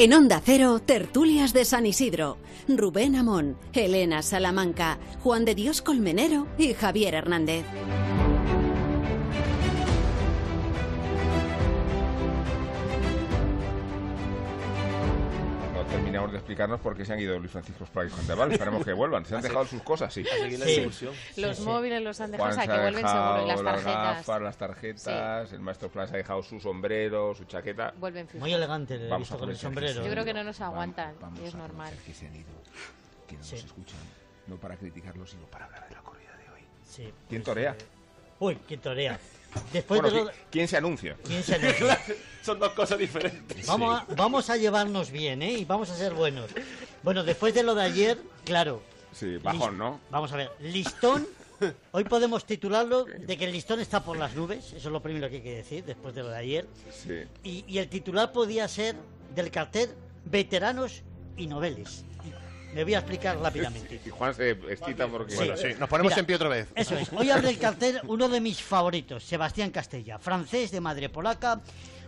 En Onda Cero, tertulias de San Isidro. Rubén Amón, Elena Salamanca, Juan de Dios Colmenero y Javier Hernández. Terminamos de explicarnos por qué se han ido Luis Francisco Esplá y Juan de Val. Esperemos que vuelvan. Se han dejado sus cosas, sí. Los móviles los han dejado, o sea, se que vuelven seguro. Y las las tarjetas. gafas, las tarjetas. El maestro se ha dejado su sombrero, su chaqueta. Vuelven fijos. Muy elegante, Vamos visto a con el sombrero. Yo creo que no nos aguantan. Vamos y es normal. que se han ido, que no nos escuchan, no para criticarlos, sino para hablar de la corrida de hoy. Sí, ¿Quién pues, torea? eh, Uy, ¿quién torea? Después Bueno, de lo- ¿qui- ¿quién se anuncia? ¿Quién se anuncia? Son dos cosas diferentes. Vamos, a, vamos a llevarnos bien, ¿eh? Y vamos a ser buenos. Bueno, después de lo de ayer, claro. Sí, bajón, ¿no? Vamos a ver, listón. Hoy podemos titularlo de que el listón está por las nubes. Eso es lo primero que hay que decir después de lo de ayer. Sí. Y, y el titular podía ser del cartel Veteranos y Noveles. Me voy a explicar rápidamente. Y Juan se excita porque... Sí. Mira, Eso es. Hoy abre el cartel uno de mis favoritos, Sebastián Castella, francés de madre polaca,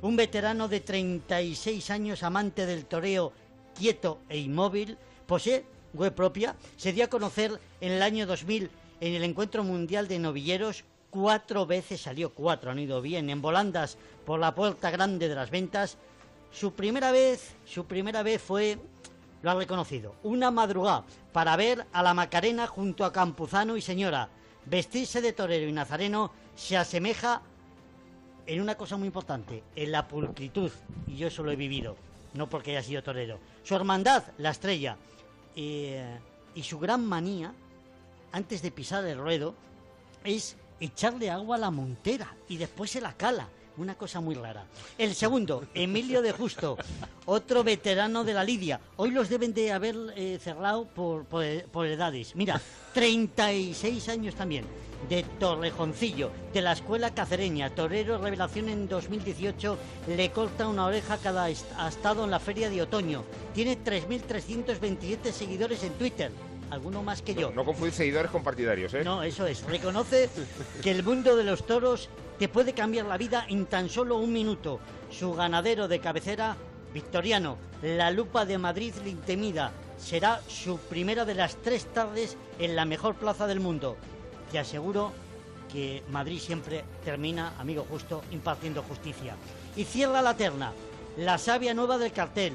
un veterano de 36 años, amante del toreo quieto e inmóvil, posee web propia, se dio a conocer en el año 2000 en el Encuentro Mundial de Novilleros, cuatro veces salió, cuatro han ido bien, en volandas por la puerta grande de las ventas. Su primera vez, su primera vez fue lo ha reconocido. Una madrugada para ver a la Macarena junto a Campuzano y Señora. Vestirse de torero y nazareno se asemeja en una cosa muy importante, en la pulcritud. Y yo eso lo he vivido, no porque haya sido torero. Su hermandad, la estrella. Eh, y su gran manía, antes de pisar el ruedo, es echarle agua a la montera y después se la cala. Una cosa muy rara. El segundo, Emilio de Justo, otro veterano de la Lidia. Hoy los deben de haber eh, cerrado por, por, por edades. Mira, 36 años también. De Torrejoncillo, de la escuela cacereña, torero revelación en 2018, le corta una oreja cada estado en la feria de otoño. Tiene 3.327 seguidores en Twitter, alguno más que yo. No confundir seguidores con partidarios, ¿eh? No, eso es. Reconoce que el mundo de los toros te puede cambiar la vida en tan solo un minuto. Su ganadero de cabecera, Victoriano, la lupa de Madrid le intimida. Será su primera de las tres tardes en la mejor plaza del mundo. Te aseguro que Madrid siempre termina, amigo justo, impartiendo justicia. Y cierra la terna, la savia nueva del cartel.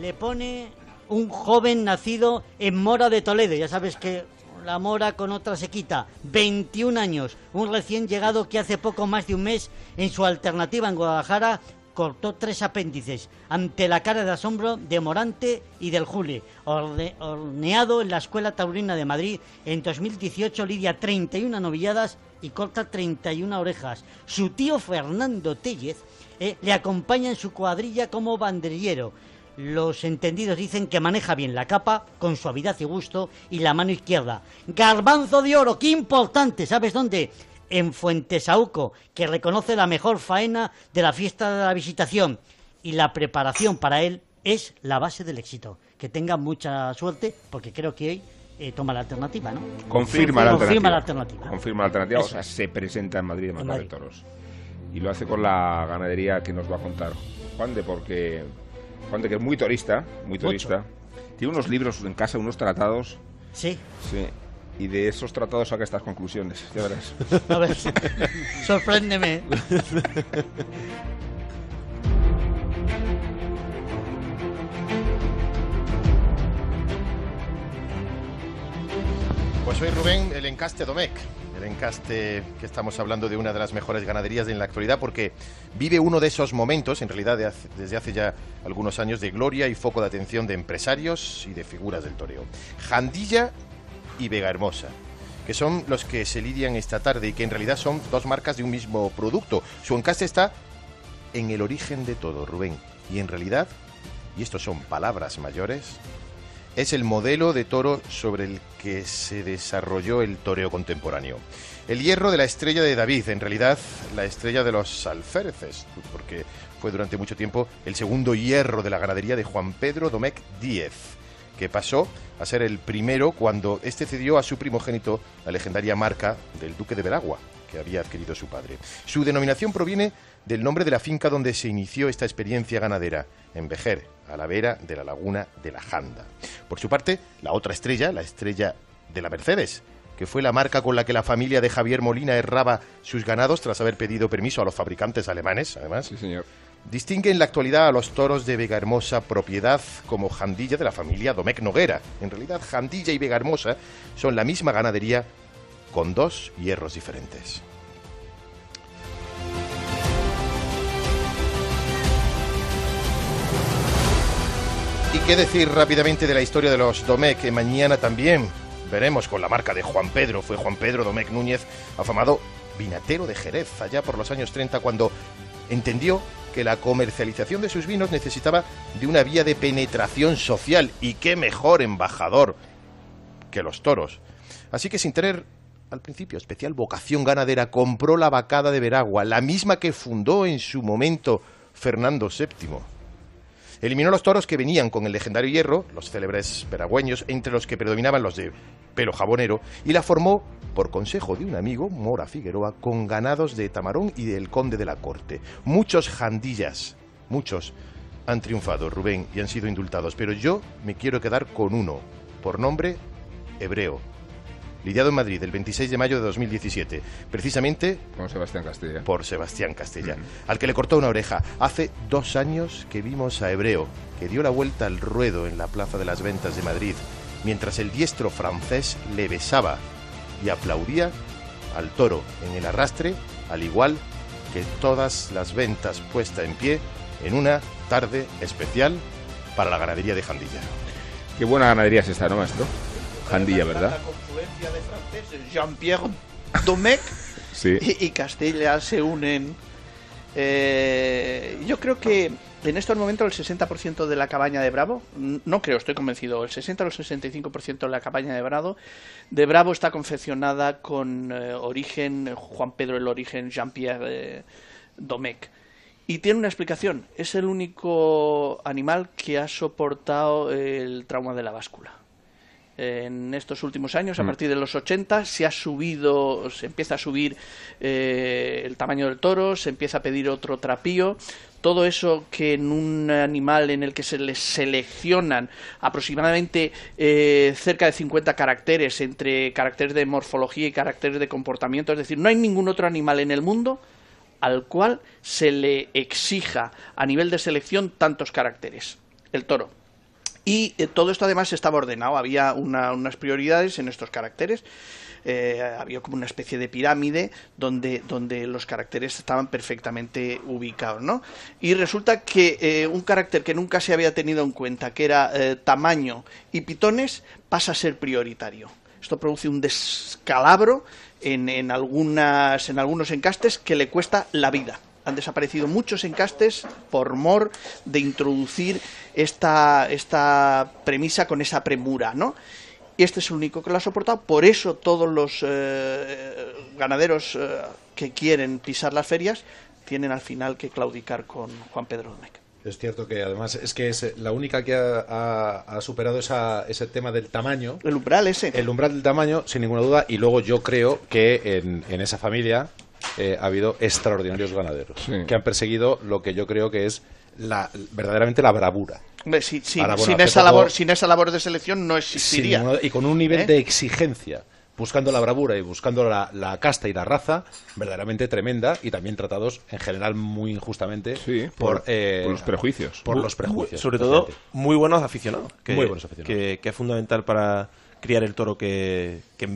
Le pone un joven nacido en Mora de Toledo. Ya sabes que la mora con otra se quita. 21 años, un recién llegado que hace poco más de un mes en su alternativa en Guadalajara cortó tres apéndices ante la cara de asombro de Morante y del Jule. Orde- horneado en la Escuela Taurina de Madrid en 2018 lidia 31 novilladas y corta 31 orejas. Su tío Fernando Tellez eh, le acompaña en su cuadrilla como banderillero. Los entendidos dicen que maneja bien la capa con suavidad y gusto y la mano izquierda. Garbanzo de oro, qué importante, ¿sabes dónde? En Fuentesauco, que reconoce la mejor faena de la fiesta de la visitación. Y la preparación para él es la base del éxito. Que tenga mucha suerte, porque creo que hoy eh, toma la alternativa, ¿no? Confirma, la, Confirma alternativa. la alternativa. Confirma la alternativa, o sea, se presenta en Madrid de Matador de Toros. Y lo hace con la ganadería que nos va a contar Juan de, porque Juan de, que es muy turista, muy turista. Tiene unos libros en casa, unos tratados. Sí. Sí. Y de esos tratados saca estas conclusiones, ya verás. A ver, sorpréndeme. Pues soy Rubén, el encaste Domecq. Encaste que estamos hablando de una de las mejores ganaderías en la actualidad porque vive uno de esos momentos, en realidad desde hace ya algunos años, de gloria y foco de atención de empresarios y de figuras del toreo. Jandilla y Vega Hermosa, que son los que se lidian esta tarde y que en realidad son dos marcas de un mismo producto. Su encaste está en el origen de todo, Rubén. Y en realidad, y estos son palabras mayores, es el modelo de toro sobre el que se desarrolló el toreo contemporáneo. El hierro de la estrella de David, en realidad la estrella de los alféreces, porque fue durante mucho tiempo el segundo hierro de la ganadería de Juan Pedro Domecq Díez, que pasó a ser el primero cuando este cedió a su primogénito la legendaria marca del Duque de Veragua, que había adquirido su padre. Su denominación proviene del nombre de la finca donde se inició esta experiencia ganadera, en Vejer, a la vera de la laguna de la Janda. Por su parte, la otra estrella, la estrella de la Mercedes, que fue la marca con la que la familia de Javier Molina erraba sus ganados tras haber pedido permiso a los fabricantes alemanes, además. Sí, señor. Distingue en la actualidad a los toros de Vega Hermosa propiedad como Jandilla de la familia Domecq Noguera. En realidad, Jandilla y Vega Hermosa son la misma ganadería con dos hierros diferentes. ¿Y qué decir rápidamente de la historia de los Domecq? Que mañana también veremos con la marca de Juan Pedro. Fue Juan Pedro Domecq Núñez, afamado vinatero de Jerez, allá por los años 30, cuando entendió que la comercialización de sus vinos necesitaba de una vía de penetración social. Y qué mejor embajador que los toros. Así que sin tener al principio especial vocación ganadera, compró la vacada de Veragua, la misma que fundó en su momento Fernando VII. Eliminó los toros que venían con el legendario hierro, los célebres veragüeños, entre los que predominaban los de pelo jabonero, y la formó, por consejo de un amigo, Mora Figueroa, con ganados de Tamarón y del Conde de la Corte. Muchos jandillas, muchos, han triunfado, Rubén, y han sido indultados, pero yo me quiero quedar con uno, por nombre Hebreo, lidiado en Madrid el 26 de mayo de 2017, precisamente Con Sebastián Castella. por Sebastián Castella, al que le cortó una oreja. Hace dos años que vimos a Hebreo, que dio la vuelta al ruedo en la Plaza de las Ventas de Madrid, mientras el diestro francés le besaba y aplaudía al toro en el arrastre, al igual que todas las ventas puesta en pie en una tarde especial para la ganadería de Jandilla. Qué buena ganadería es esta, ¿no, maestro? Jandilla, ¿verdad? De franceses, Jean-Pierre Domecq Sí. y, y Castilla se unen. Eh, yo creo que en estos momentos el 60% de la cabaña de Bravo, no creo, estoy convencido, el 60 o el 65% de la cabaña de Bravo, de Bravo está confeccionada con eh, origen, Juan Pedro el origen, Jean-Pierre eh, Domecq. Y tiene una explicación, es el único animal que ha soportado el trauma de la báscula en estos últimos años, a Mm. partir de los 80, se ha subido, se empieza a subir eh, el tamaño del toro, se empieza a pedir otro trapío. Todo eso que en un animal en el que se le seleccionan aproximadamente eh, cerca de 50 caracteres entre caracteres de morfología y caracteres de comportamiento, es decir, no hay ningún otro animal en el mundo al cual se le exija a nivel de selección tantos caracteres. El toro. Y eh, todo esto además estaba ordenado, había una- unas prioridades en estos caracteres, eh, había como una especie de pirámide donde, los caracteres estaban perfectamente ubicados, ¿no? Y resulta que eh, un carácter que nunca se había tenido en cuenta, que era eh, tamaño y pitones, pasa a ser prioritario. Esto produce un descalabro en, en, algunas, en algunos encastes que le cuesta la vida. Han desaparecido muchos encastes por mor de introducir esta, esta premisa con esa premura, ¿no? Y este es el único que lo ha soportado. Por eso todos los eh, ganaderos eh, que quieren pisar las ferias tienen al final que claudicar con Juan Pedro Domecq. Es cierto que además es que es la única que ha, ha- ha superado esa- ese tema del tamaño. El umbral ese. El umbral del tamaño, sin ninguna duda. Y luego yo creo que en, en esa familia eh, ha habido extraordinarios ganaderos que han perseguido lo que yo creo que es la, verdaderamente la bravura. Ahora, bueno, sin, esa labor, sin esa labor de selección no existiría. y con un nivel ¿Eh? de exigencia, buscando la bravura y buscando la, la casta y la raza, verdaderamente tremenda y también tratados en general muy injustamente por- eh, por los prejuicios. Por los prejuicios. Sobre todo, efectivamente. muy buenos aficionados. Que, Muy buenos aficionados. Que, que es fundamental para criar el toro que... que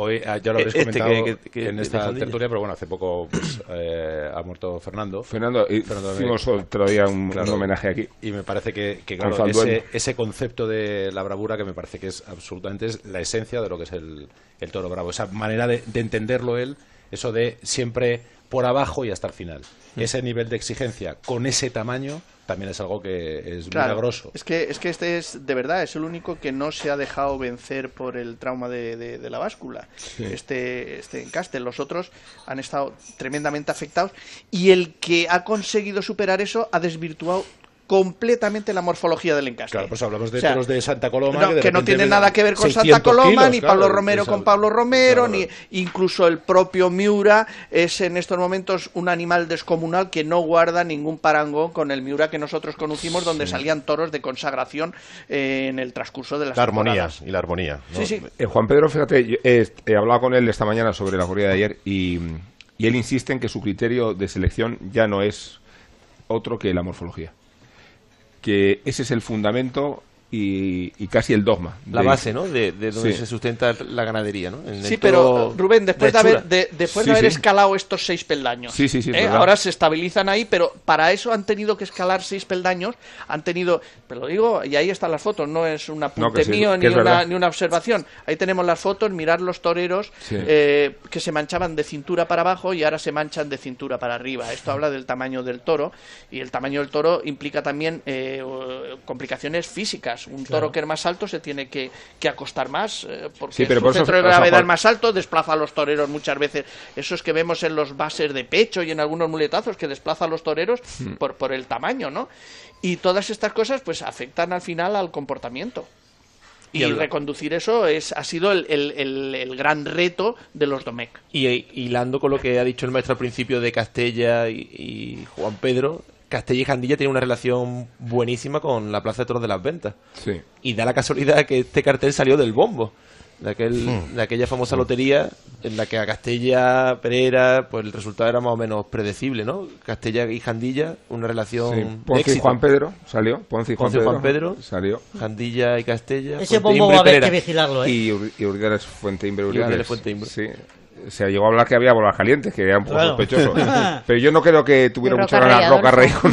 Hoy ah, ya lo habéis este comentado que- que- que- en esta tertulia, pero bueno, hace poco pues, eh, ha muerto Fernando. Fernando, y hicimos otro día un, un homenaje aquí. Y me parece que, claro, ese, ese concepto de la bravura que me parece que es absolutamente es la esencia de lo que es el, el toro bravo. Esa manera de, de entenderlo él, eso de siempre por abajo y hasta el final. Mm. Ese nivel de exigencia con ese tamaño también es algo que es Claro, milagroso. Es que, es que este es, de verdad, es el único que no se ha dejado vencer por el trauma de, de- de la báscula. Sí. Este, este encaste. Los otros han estado tremendamente afectados y el que ha conseguido superar eso ha desvirtuado completamente la morfología del encaste. Claro, pues hablamos de O sea, toros de Santa Coloma no, que, de que no tiene nada que ver con 600 Santa Coloma, kilos, ni claro, Pablo Romero esa- con Pablo Romero, ni incluso el propio Miura es en estos momentos un animal descomunal que no guarda ningún parangón con el Miura que nosotros conocimos, donde salían toros de consagración eh, en el transcurso de las La armonía temporadas. y la armonía. ¿no? Sí, sí. Eh, Juan Pedro, fíjate, yo he, he hablado con él esta mañana sobre la corrida de ayer y, y él insiste en que su criterio de selección ya no es otro que la morfología. Que ese es el fundamento y, y casi el dogma. La de- base, ¿no? De, de donde Sí. se sustenta la ganadería, ¿no? En Sí, pero Rubén, después de, haber, de- después Sí, de haber sí. escalado estos seis peldaños, Sí, sí, sí, es ¿eh? ahora se estabilizan ahí, pero para eso han tenido que escalar seis peldaños, han tenido, pero lo digo, y ahí están las fotos, no es un apunte No, que sí, mío ni una, ni una observación, ahí tenemos las fotos, mirar los toreros Sí. eh, que se manchaban de cintura para abajo y ahora se manchan de cintura para arriba. Esto habla del tamaño del toro y el tamaño del toro implica también eh, complicaciones físicas. Un Claro. toro que es más alto se tiene que, que acostar más eh, porque Sí, pero su por eso- centro de gravedad por- es más alto, desplaza a los toreros muchas veces. Esos que vemos en los bases de pecho y en algunos muletazos que desplaza a los toreros Hmm. por, por el tamaño, ¿no? Y todas estas cosas pues afectan al final al comportamiento. Y, Y el- reconducir eso es, ha sido el, el- el- el gran reto de los Domecq. Y hilando con lo que ha dicho el maestro al principio de Castella y, y Juan Pedro, Castella y Jandilla tienen una relación buenísima con la Plaza de Toros de las Ventas. Sí. Y da la casualidad que este cartel salió del bombo. De, aquel, Hmm. de aquella famosa lotería en la que a Castella, Pereira, pues el resultado era más o menos predecible, ¿no? Castella y Jandilla, una relación Sí, de Ponce y. Juan Pedro salió. Ponce y Juan, Ponce y Pedro, Juan Pedro. salió. Jandilla y Castella. Ese bombo va a haber que vigilarlo, ¿eh? Y, Ur- y Urdiales Fuente Imbre Y Urdiales. Urdiales Fuente Imbre. Sí. Se llegó a hablar que había bolas calientes, que era un poco Claro. sospechoso. Pero yo no creo que tuviera Y mucho Roca ganas Roca Rey con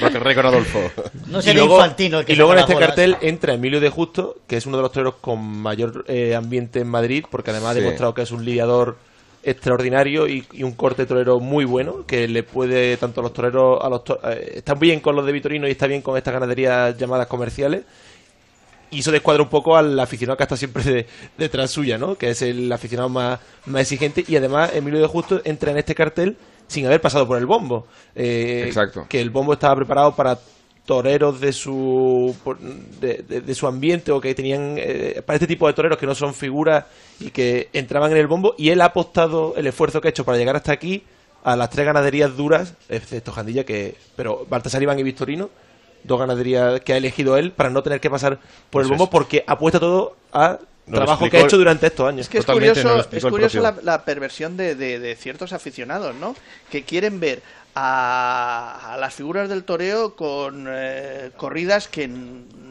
Roque Rey con Adolfo. No y sería luego, infantino el que y luego en este cartel entra Emilio de Justo, que es uno de los toreros con mayor eh, ambiente en Madrid, porque además ha demostrado que es un lidiador extraordinario y, y un corte torero muy bueno, que le puede tanto a los toreros, a los to- eh, está bien con los de Vitorino y está bien con estas ganaderías llamadas comerciales. Y eso descuadra un poco al aficionado que está siempre de- detrás suya, ¿no? Que es el aficionado más, más exigente. Y además, Emilio de Justo entra en este cartel sin haber pasado por el bombo. Eh, Exacto. Que el bombo estaba preparado para toreros de su de, de- de su ambiente o que tenían eh, para este tipo de toreros que no son figuras y que entraban en el bombo y él ha apostado el esfuerzo que ha hecho para llegar hasta aquí a las tres ganaderías duras excepto Jandilla que pero Baltasar Iván y Victorino dos ganaderías que ha elegido él para no tener que pasar por el bombo es. porque apuesta todo a trabajo que ha hecho durante estos años Es que es Totalmente, curioso, es curioso la, la perversión de, de- de ciertos aficionados, ¿no? Que quieren ver a, a las figuras del toreo con eh, corridas que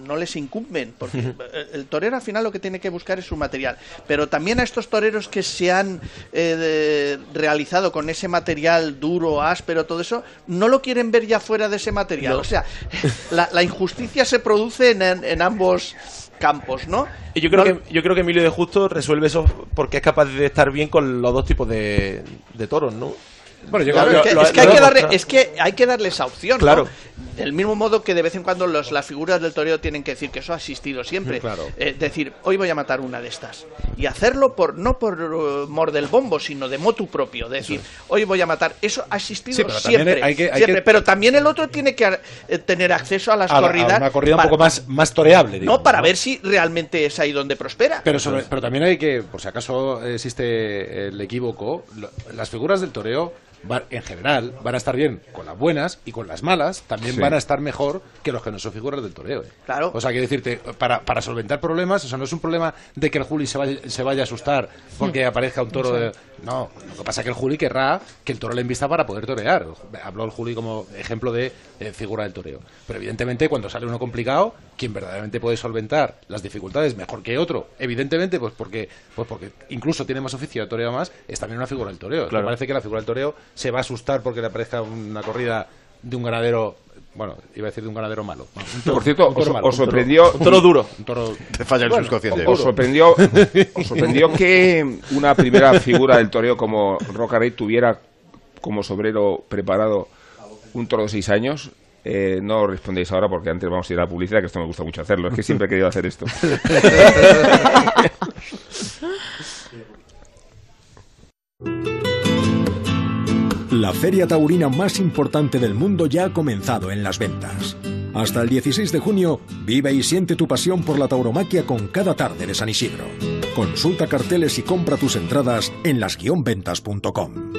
no les incumben, porque el- torero al final lo que tiene que buscar es su material. Pero también a estos toreros que se han eh, de- realizado con ese material duro, áspero, todo eso, no lo quieren ver ya fuera de ese material. No. O sea, la, la injusticia se produce en, en- en ambos campos, ¿no? Y yo creo, No- que, yo creo que Emilio de Justo resuelve eso porque es capaz de estar bien con los dos tipos de, de toros, ¿no? Bueno, es, que, hay que darle, es que hay que darle esa opción. Claro. Del mismo modo que de vez en cuando los, las figuras del toreo tienen que decir que eso ha asistido siempre. Claro. Eh, decir, hoy voy a matar una de estas. Y hacerlo por no por uh, mor del bombo, sino de motu propio. Decir, hoy voy a matar. Eso ha asistido siempre. siempre. Pero también el otro tiene que eh, tener acceso a las corridas. una corrida un poco más, más toreable. no, para ver si realmente es ahí donde prospera. Pero, pero también hay que, por si acaso existe el equívoco, las figuras del toreo en general, van a estar bien con las buenas y con las malas también van a estar mejor que los que no son figuras del toreo. ¿eh? Claro. O sea, quiero decirte, para, para solventar problemas, o sea, no es un problema de que el Juli se vaya, se vaya a asustar porque aparezca un toro de... No, lo que pasa es que el Juli querrá que el toro le invista para poder torear. Habló el Juli como ejemplo de eh, figura del toreo. Pero evidentemente, cuando sale uno complicado, quien verdaderamente puede solventar las dificultades mejor que otro, evidentemente, pues porque, pues porque incluso tiene más oficio de toreo más, es también una figura del toreo. Me parece que la figura del toreo se va a asustar porque le aparezca una corrida de un ganadero bueno, iba a decir de un ganadero malo. Por cierto, os, sorprendió. Un toro duro. Un toro. Te falla el subconsciente. Os sorprendió, os sorprendió que una primera figura del toreo como Roca Rey tuviera como sobrero preparado un toro de seis años. Eh, no respondéis ahora porque antes vamos a ir a la publicidad, que esto me gusta mucho hacerlo. Es que siempre he querido hacer esto. La feria taurina más importante del mundo ya ha comenzado en las ventas. Hasta el 16 de junio, vive y siente tu pasión por la tauromaquia con cada tarde de San Isidro. Consulta carteles y compra tus entradas en las-ventas.com.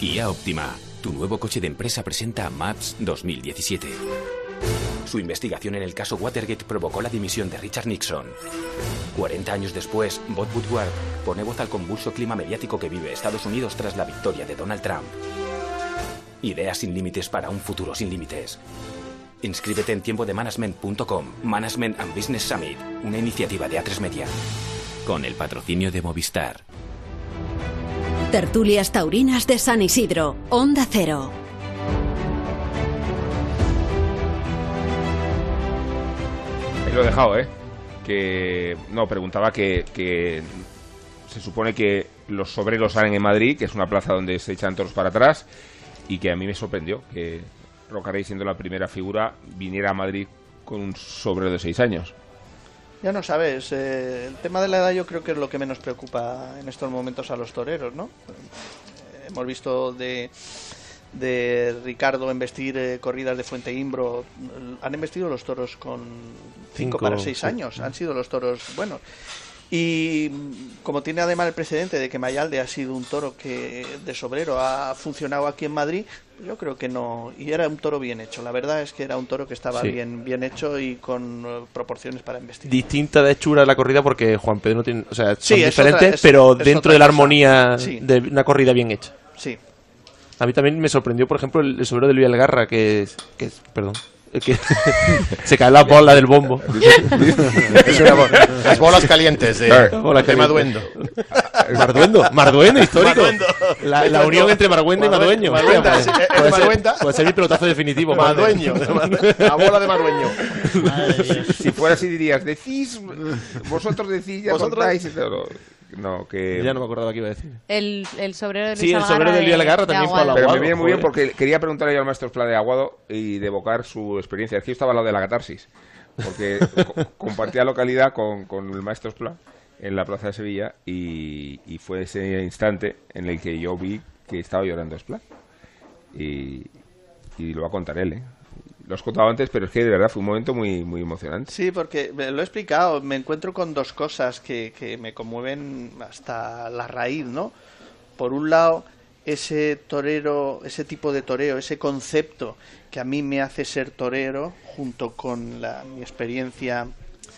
Kia Optima, tu nuevo coche de empresa presenta Maps 2017. Su investigación en el caso Watergate provocó la dimisión de Richard Nixon. 40 años después, Bob Woodward pone voz al convulso clima mediático que vive Estados Unidos tras la victoria de Donald Trump. Ideas sin límites para un futuro sin límites. Inscríbete en tiempo de management.com, Management and Business Summit, una iniciativa de A3 Media. Con el patrocinio de Movistar. Tertulias Taurinas de San Isidro, Onda Cero. Ahí lo dejado, ¿eh? Que. No, preguntaba que, se supone que los sobreros salen en Madrid, que es una plaza donde se echan toros para atrás, y que a mí me sorprendió que Rocarey, siendo la primera figura, viniera a Madrid con un sobrero de seis años. Ya no sabes, eh, el tema de la edad yo creo que es lo que menos preocupa en estos momentos a los toreros, ¿no? Eh, hemos visto de, de Ricardo investir eh, corridas de Fuente Imbro, han investido los toros con 5 para 6 años, han sido los toros buenos. Y como tiene además el precedente de que Mayalde ha sido un toro que de sobrero ha funcionado aquí en Madrid, yo creo que no. Y era un toro bien hecho. La verdad es que era un toro que estaba bien, bien hecho y con eh, proporciones para investigar. Distinta de hechura la corrida porque Juan Pedro no tiene. O sea, son diferentes, pero dentro de la armonía de una corrida bien hecha. Sí. A mí también me sorprendió, por ejemplo, el, sobrero de Luis Algarra, que es, que es. Perdón. Que se caen las bolas del bombo. Las bolas calientes de, Bolas de calientes. Maduendo. Marduendo, Marduendo histórico. Marduendo. La, la unión entre Marguenda y Madueño. Marduenda, es de puede, ser, puede ser mi pelotazo definitivo. madre. Madueño. La bola de Madueño. Si fuera así dirías, decís, vosotros decís, ya Vosotros- contáis, no, que... Ya no me acordaba qué iba a decir. El, el sobrero de Luis Sí, el sobrero de Luis Algarra también fue a la Pero me Aguado, viene muy bien porque quería preguntarle yo al maestro Esplá de Aguado y de evocar su experiencia. Es que yo estaba al lado de la catarsis, porque co- compartía localidad con, con el maestro Esplá en la plaza de Sevilla y, y fue ese instante en el que yo vi que estaba llorando Esplá. Y, y lo va a contar él, ¿eh? Lo has contado antes, pero es que de verdad fue un momento muy, muy emocionante. Sí, porque me lo he explicado, me encuentro con dos cosas que, que me conmueven hasta la raíz, ¿no? Por un lado, ese torero, ese tipo de toreo, ese concepto que a mí me hace ser torero, junto con la, mi experiencia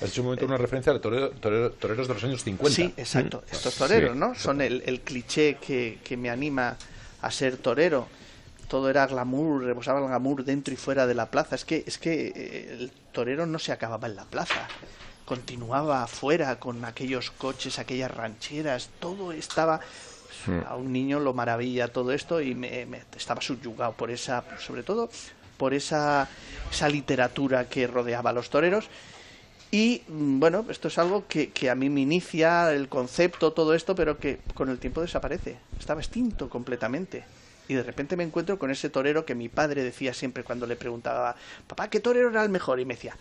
Has hecho un momento una referencia a torero- torero- toreros de los años 50. Sí, exacto. Estos toreros, ¿no? Son el, el cliché que, que me anima a ser torero. Todo era glamour, rebosaba el glamour dentro y fuera de la plaza. Es que, es que eh, el torero no se acababa en la plaza. Continuaba afuera con aquellos coches, aquellas rancheras, todo estaba... A un niño lo maravilla todo esto y me, me- estaba subyugado por esa, sobre todo por esa, esa literatura que rodeaba a los toreros y mm, bueno, esto es algo que, que a mí me inicia el concepto, todo esto, pero que con el tiempo desaparece. Estaba extinto completamente. Y de repente me encuentro con ese torero que mi padre decía siempre cuando le preguntaba, papá, ¿qué torero era el mejor? Y me decía,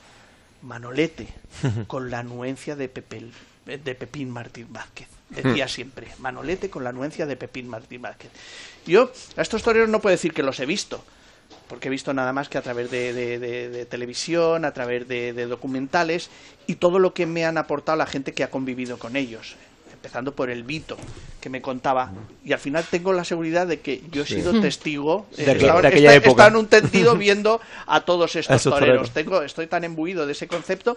Manolete, con la anuencia de, Pepel, de Pepín Martín Vázquez. Decía siempre, Manolete con la anuencia de Pepín Martín Vázquez. Yo a estos toreros no puedo decir que los he visto, porque he visto nada más que a través de, de- de- de televisión, a través de, de documentales y todo lo que me han aportado la gente que ha convivido con ellos. Empezando por el Vito, que me contaba. Y al final tengo la seguridad de que yo he Sí. sido testigo. De eh, estaba, de aquella esta- época. estaba en un tendido viendo a todos estos toreros. Tengo, estoy tan embuido de ese concepto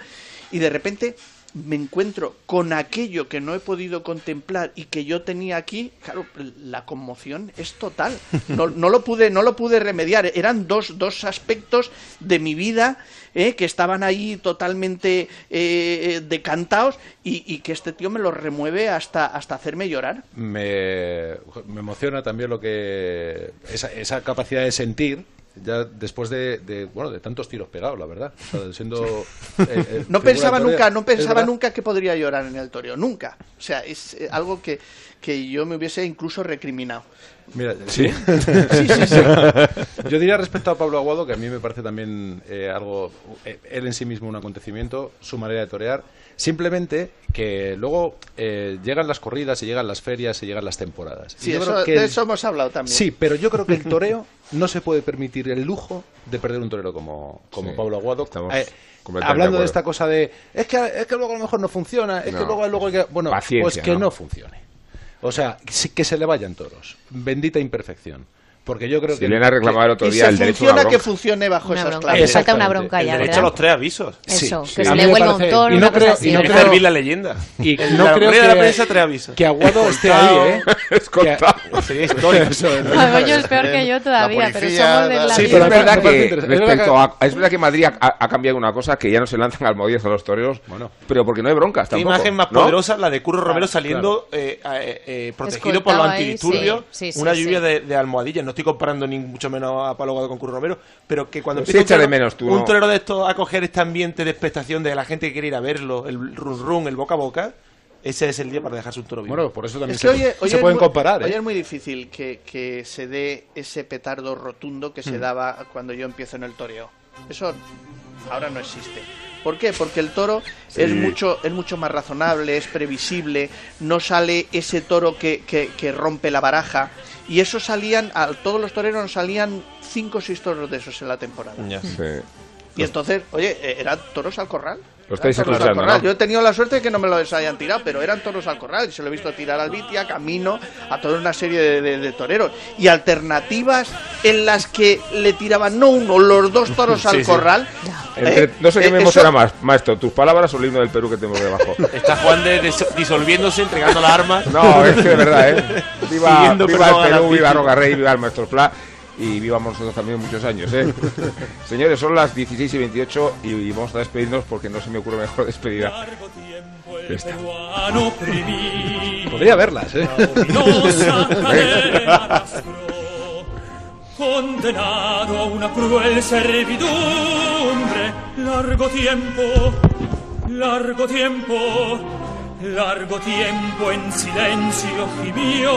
y de repente me encuentro con aquello que no he podido contemplar y que yo tenía aquí, claro, la conmoción es total. No, no lo pude, no lo pude remediar. Eran dos, dos aspectos de mi vida eh, que estaban ahí totalmente eh, decantados y, y que este tío me los remueve hasta, hasta hacerme llorar. me, me emociona también lo que esa, esa capacidad de sentir ya después de, de, bueno de tantos tiros pegados la verdad. O sea, siendo eh, eh, No pensaba nunca, no pensaba nunca que podría llorar en el toreo, nunca. O sea, es eh, algo que, que yo me hubiese incluso recriminado. Mira, ¿Sí? ¿sí? Sí, sí, sí. Yo diría respecto a Pablo Aguado que a mí me parece también eh, algo, eh, él en sí mismo un acontecimiento, su manera de torear. Simplemente que luego eh, llegan las corridas, y llegan las ferias, y llegan las temporadas. Sí, yo eso, creo que de eso hemos hablado también. Sí, pero yo creo que el toreo no se puede permitir el lujo de perder un torero como, como Sí, Pablo Aguado. estamos Eh, hablando de esta cosa de es que, es que luego a lo mejor no funciona, es que luego, luego hay que- bueno, Paciencia, pues que ¿no? no funcione. O sea, que se le vayan toros. Bendita imperfección. Porque yo creo Si que Elena reclamaba el otro día se el derecho a funciona una que bronca. funcione bajo Una esas bronca. claves. Falta una bronca El ya, derecho ¿verdad? a los tres avisos. Eso, Sí, que sí. se A le vuelva un toro, y no creo- y no que creo- servir la leyenda. Y no la creo rueda de que- la prensa tres avisos. que Aguado esté ahí, ¿eh? Escoltado. Sería histórico. Magoño es peor que yo todavía, pero somos de la la- Sí, pero es verdad que interesante. Es respecto verdad a, es verdad que Madrid ha, ha cambiado una cosa que ya no se lanzan almohadillas a los toreros, Bueno. pero porque no hay broncas tampoco. imagen más ¿no? poderosa la de Curro Romero saliendo eh, eh, eh, protegido por los antidisturbios. sí, sí, una sí, lluvia de, de almohadillas. No estoy comparando ni mucho menos a Pablo Aguado con Curro Romero, pero que cuando empieza sí un de torero- menos tú, un ¿no? torero de estos a coger este ambiente de expectación de la gente que quiere ir a verlo, el run run, el boca a boca, ese es el día para dejarse un toro vivo. Bueno, por eso también Es que se, oye, se pueden muy- comparar, ¿eh? oye, es muy difícil que, que se dé ese petardo rotundo que Hmm. se daba cuando yo empiezo en el toreo. Eso ahora no existe. ¿Por qué? Porque el toro es mucho es mucho más razonable, es previsible, no sale ese toro que, que, que rompe la baraja. Y eso salían, a todos los toreros nos salían cinco o seis toros de esos en la temporada. Ya. Sí. Y entonces, oye, eh, ¿eran toros al corral? Lo estáis toros al escuchando, corral. ¿no? Yo he tenido la suerte de que no me los hayan tirado, pero eran toros al corral. Y se lo he visto tirar al Vitia, Camino, a toda una serie de, de- de toreros. Y alternativas en las que le tiraban no uno, los dos toros al Sí, corral. Entre- Eh, no sé qué eh, me eso- emociona más, maestro, tus palabras o el himno del Perú que tengo debajo. Está Juan de des- disolviéndose, entregando las armas. No, es que de verdad, ¿eh? Viva, el Perú, viva. Roca Rey, viva el maestro Pla. Y vivamos nosotros también muchos años. ¿eh? Señores, son las 16 y 28 y, vamos a despedirnos porque no se me ocurre mejor despedida. Podría verlas, ¿eh? condenado a una cruel servidumbre, largo tiempo, largo tiempo, largo tiempo en silencio gimió,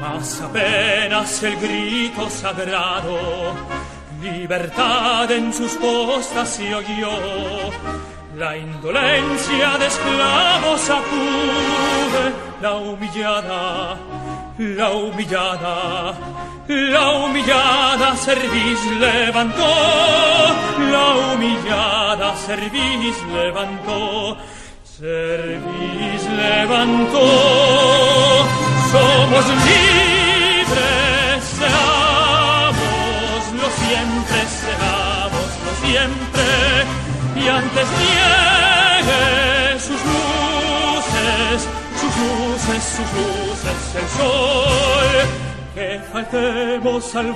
mas apenas el grito sagrado, libertad en sus postas se oyó, la indolencia de esclavos sacude, la humillada, la humillada, la humillada cerviz levantó, la humillada cerviz levantó, cerviz levantó. Somos libres, seamos lo siempre, seamos lo siempre, y antes niegue sus luces, sus luces, sus luces el sol. Que faltemos al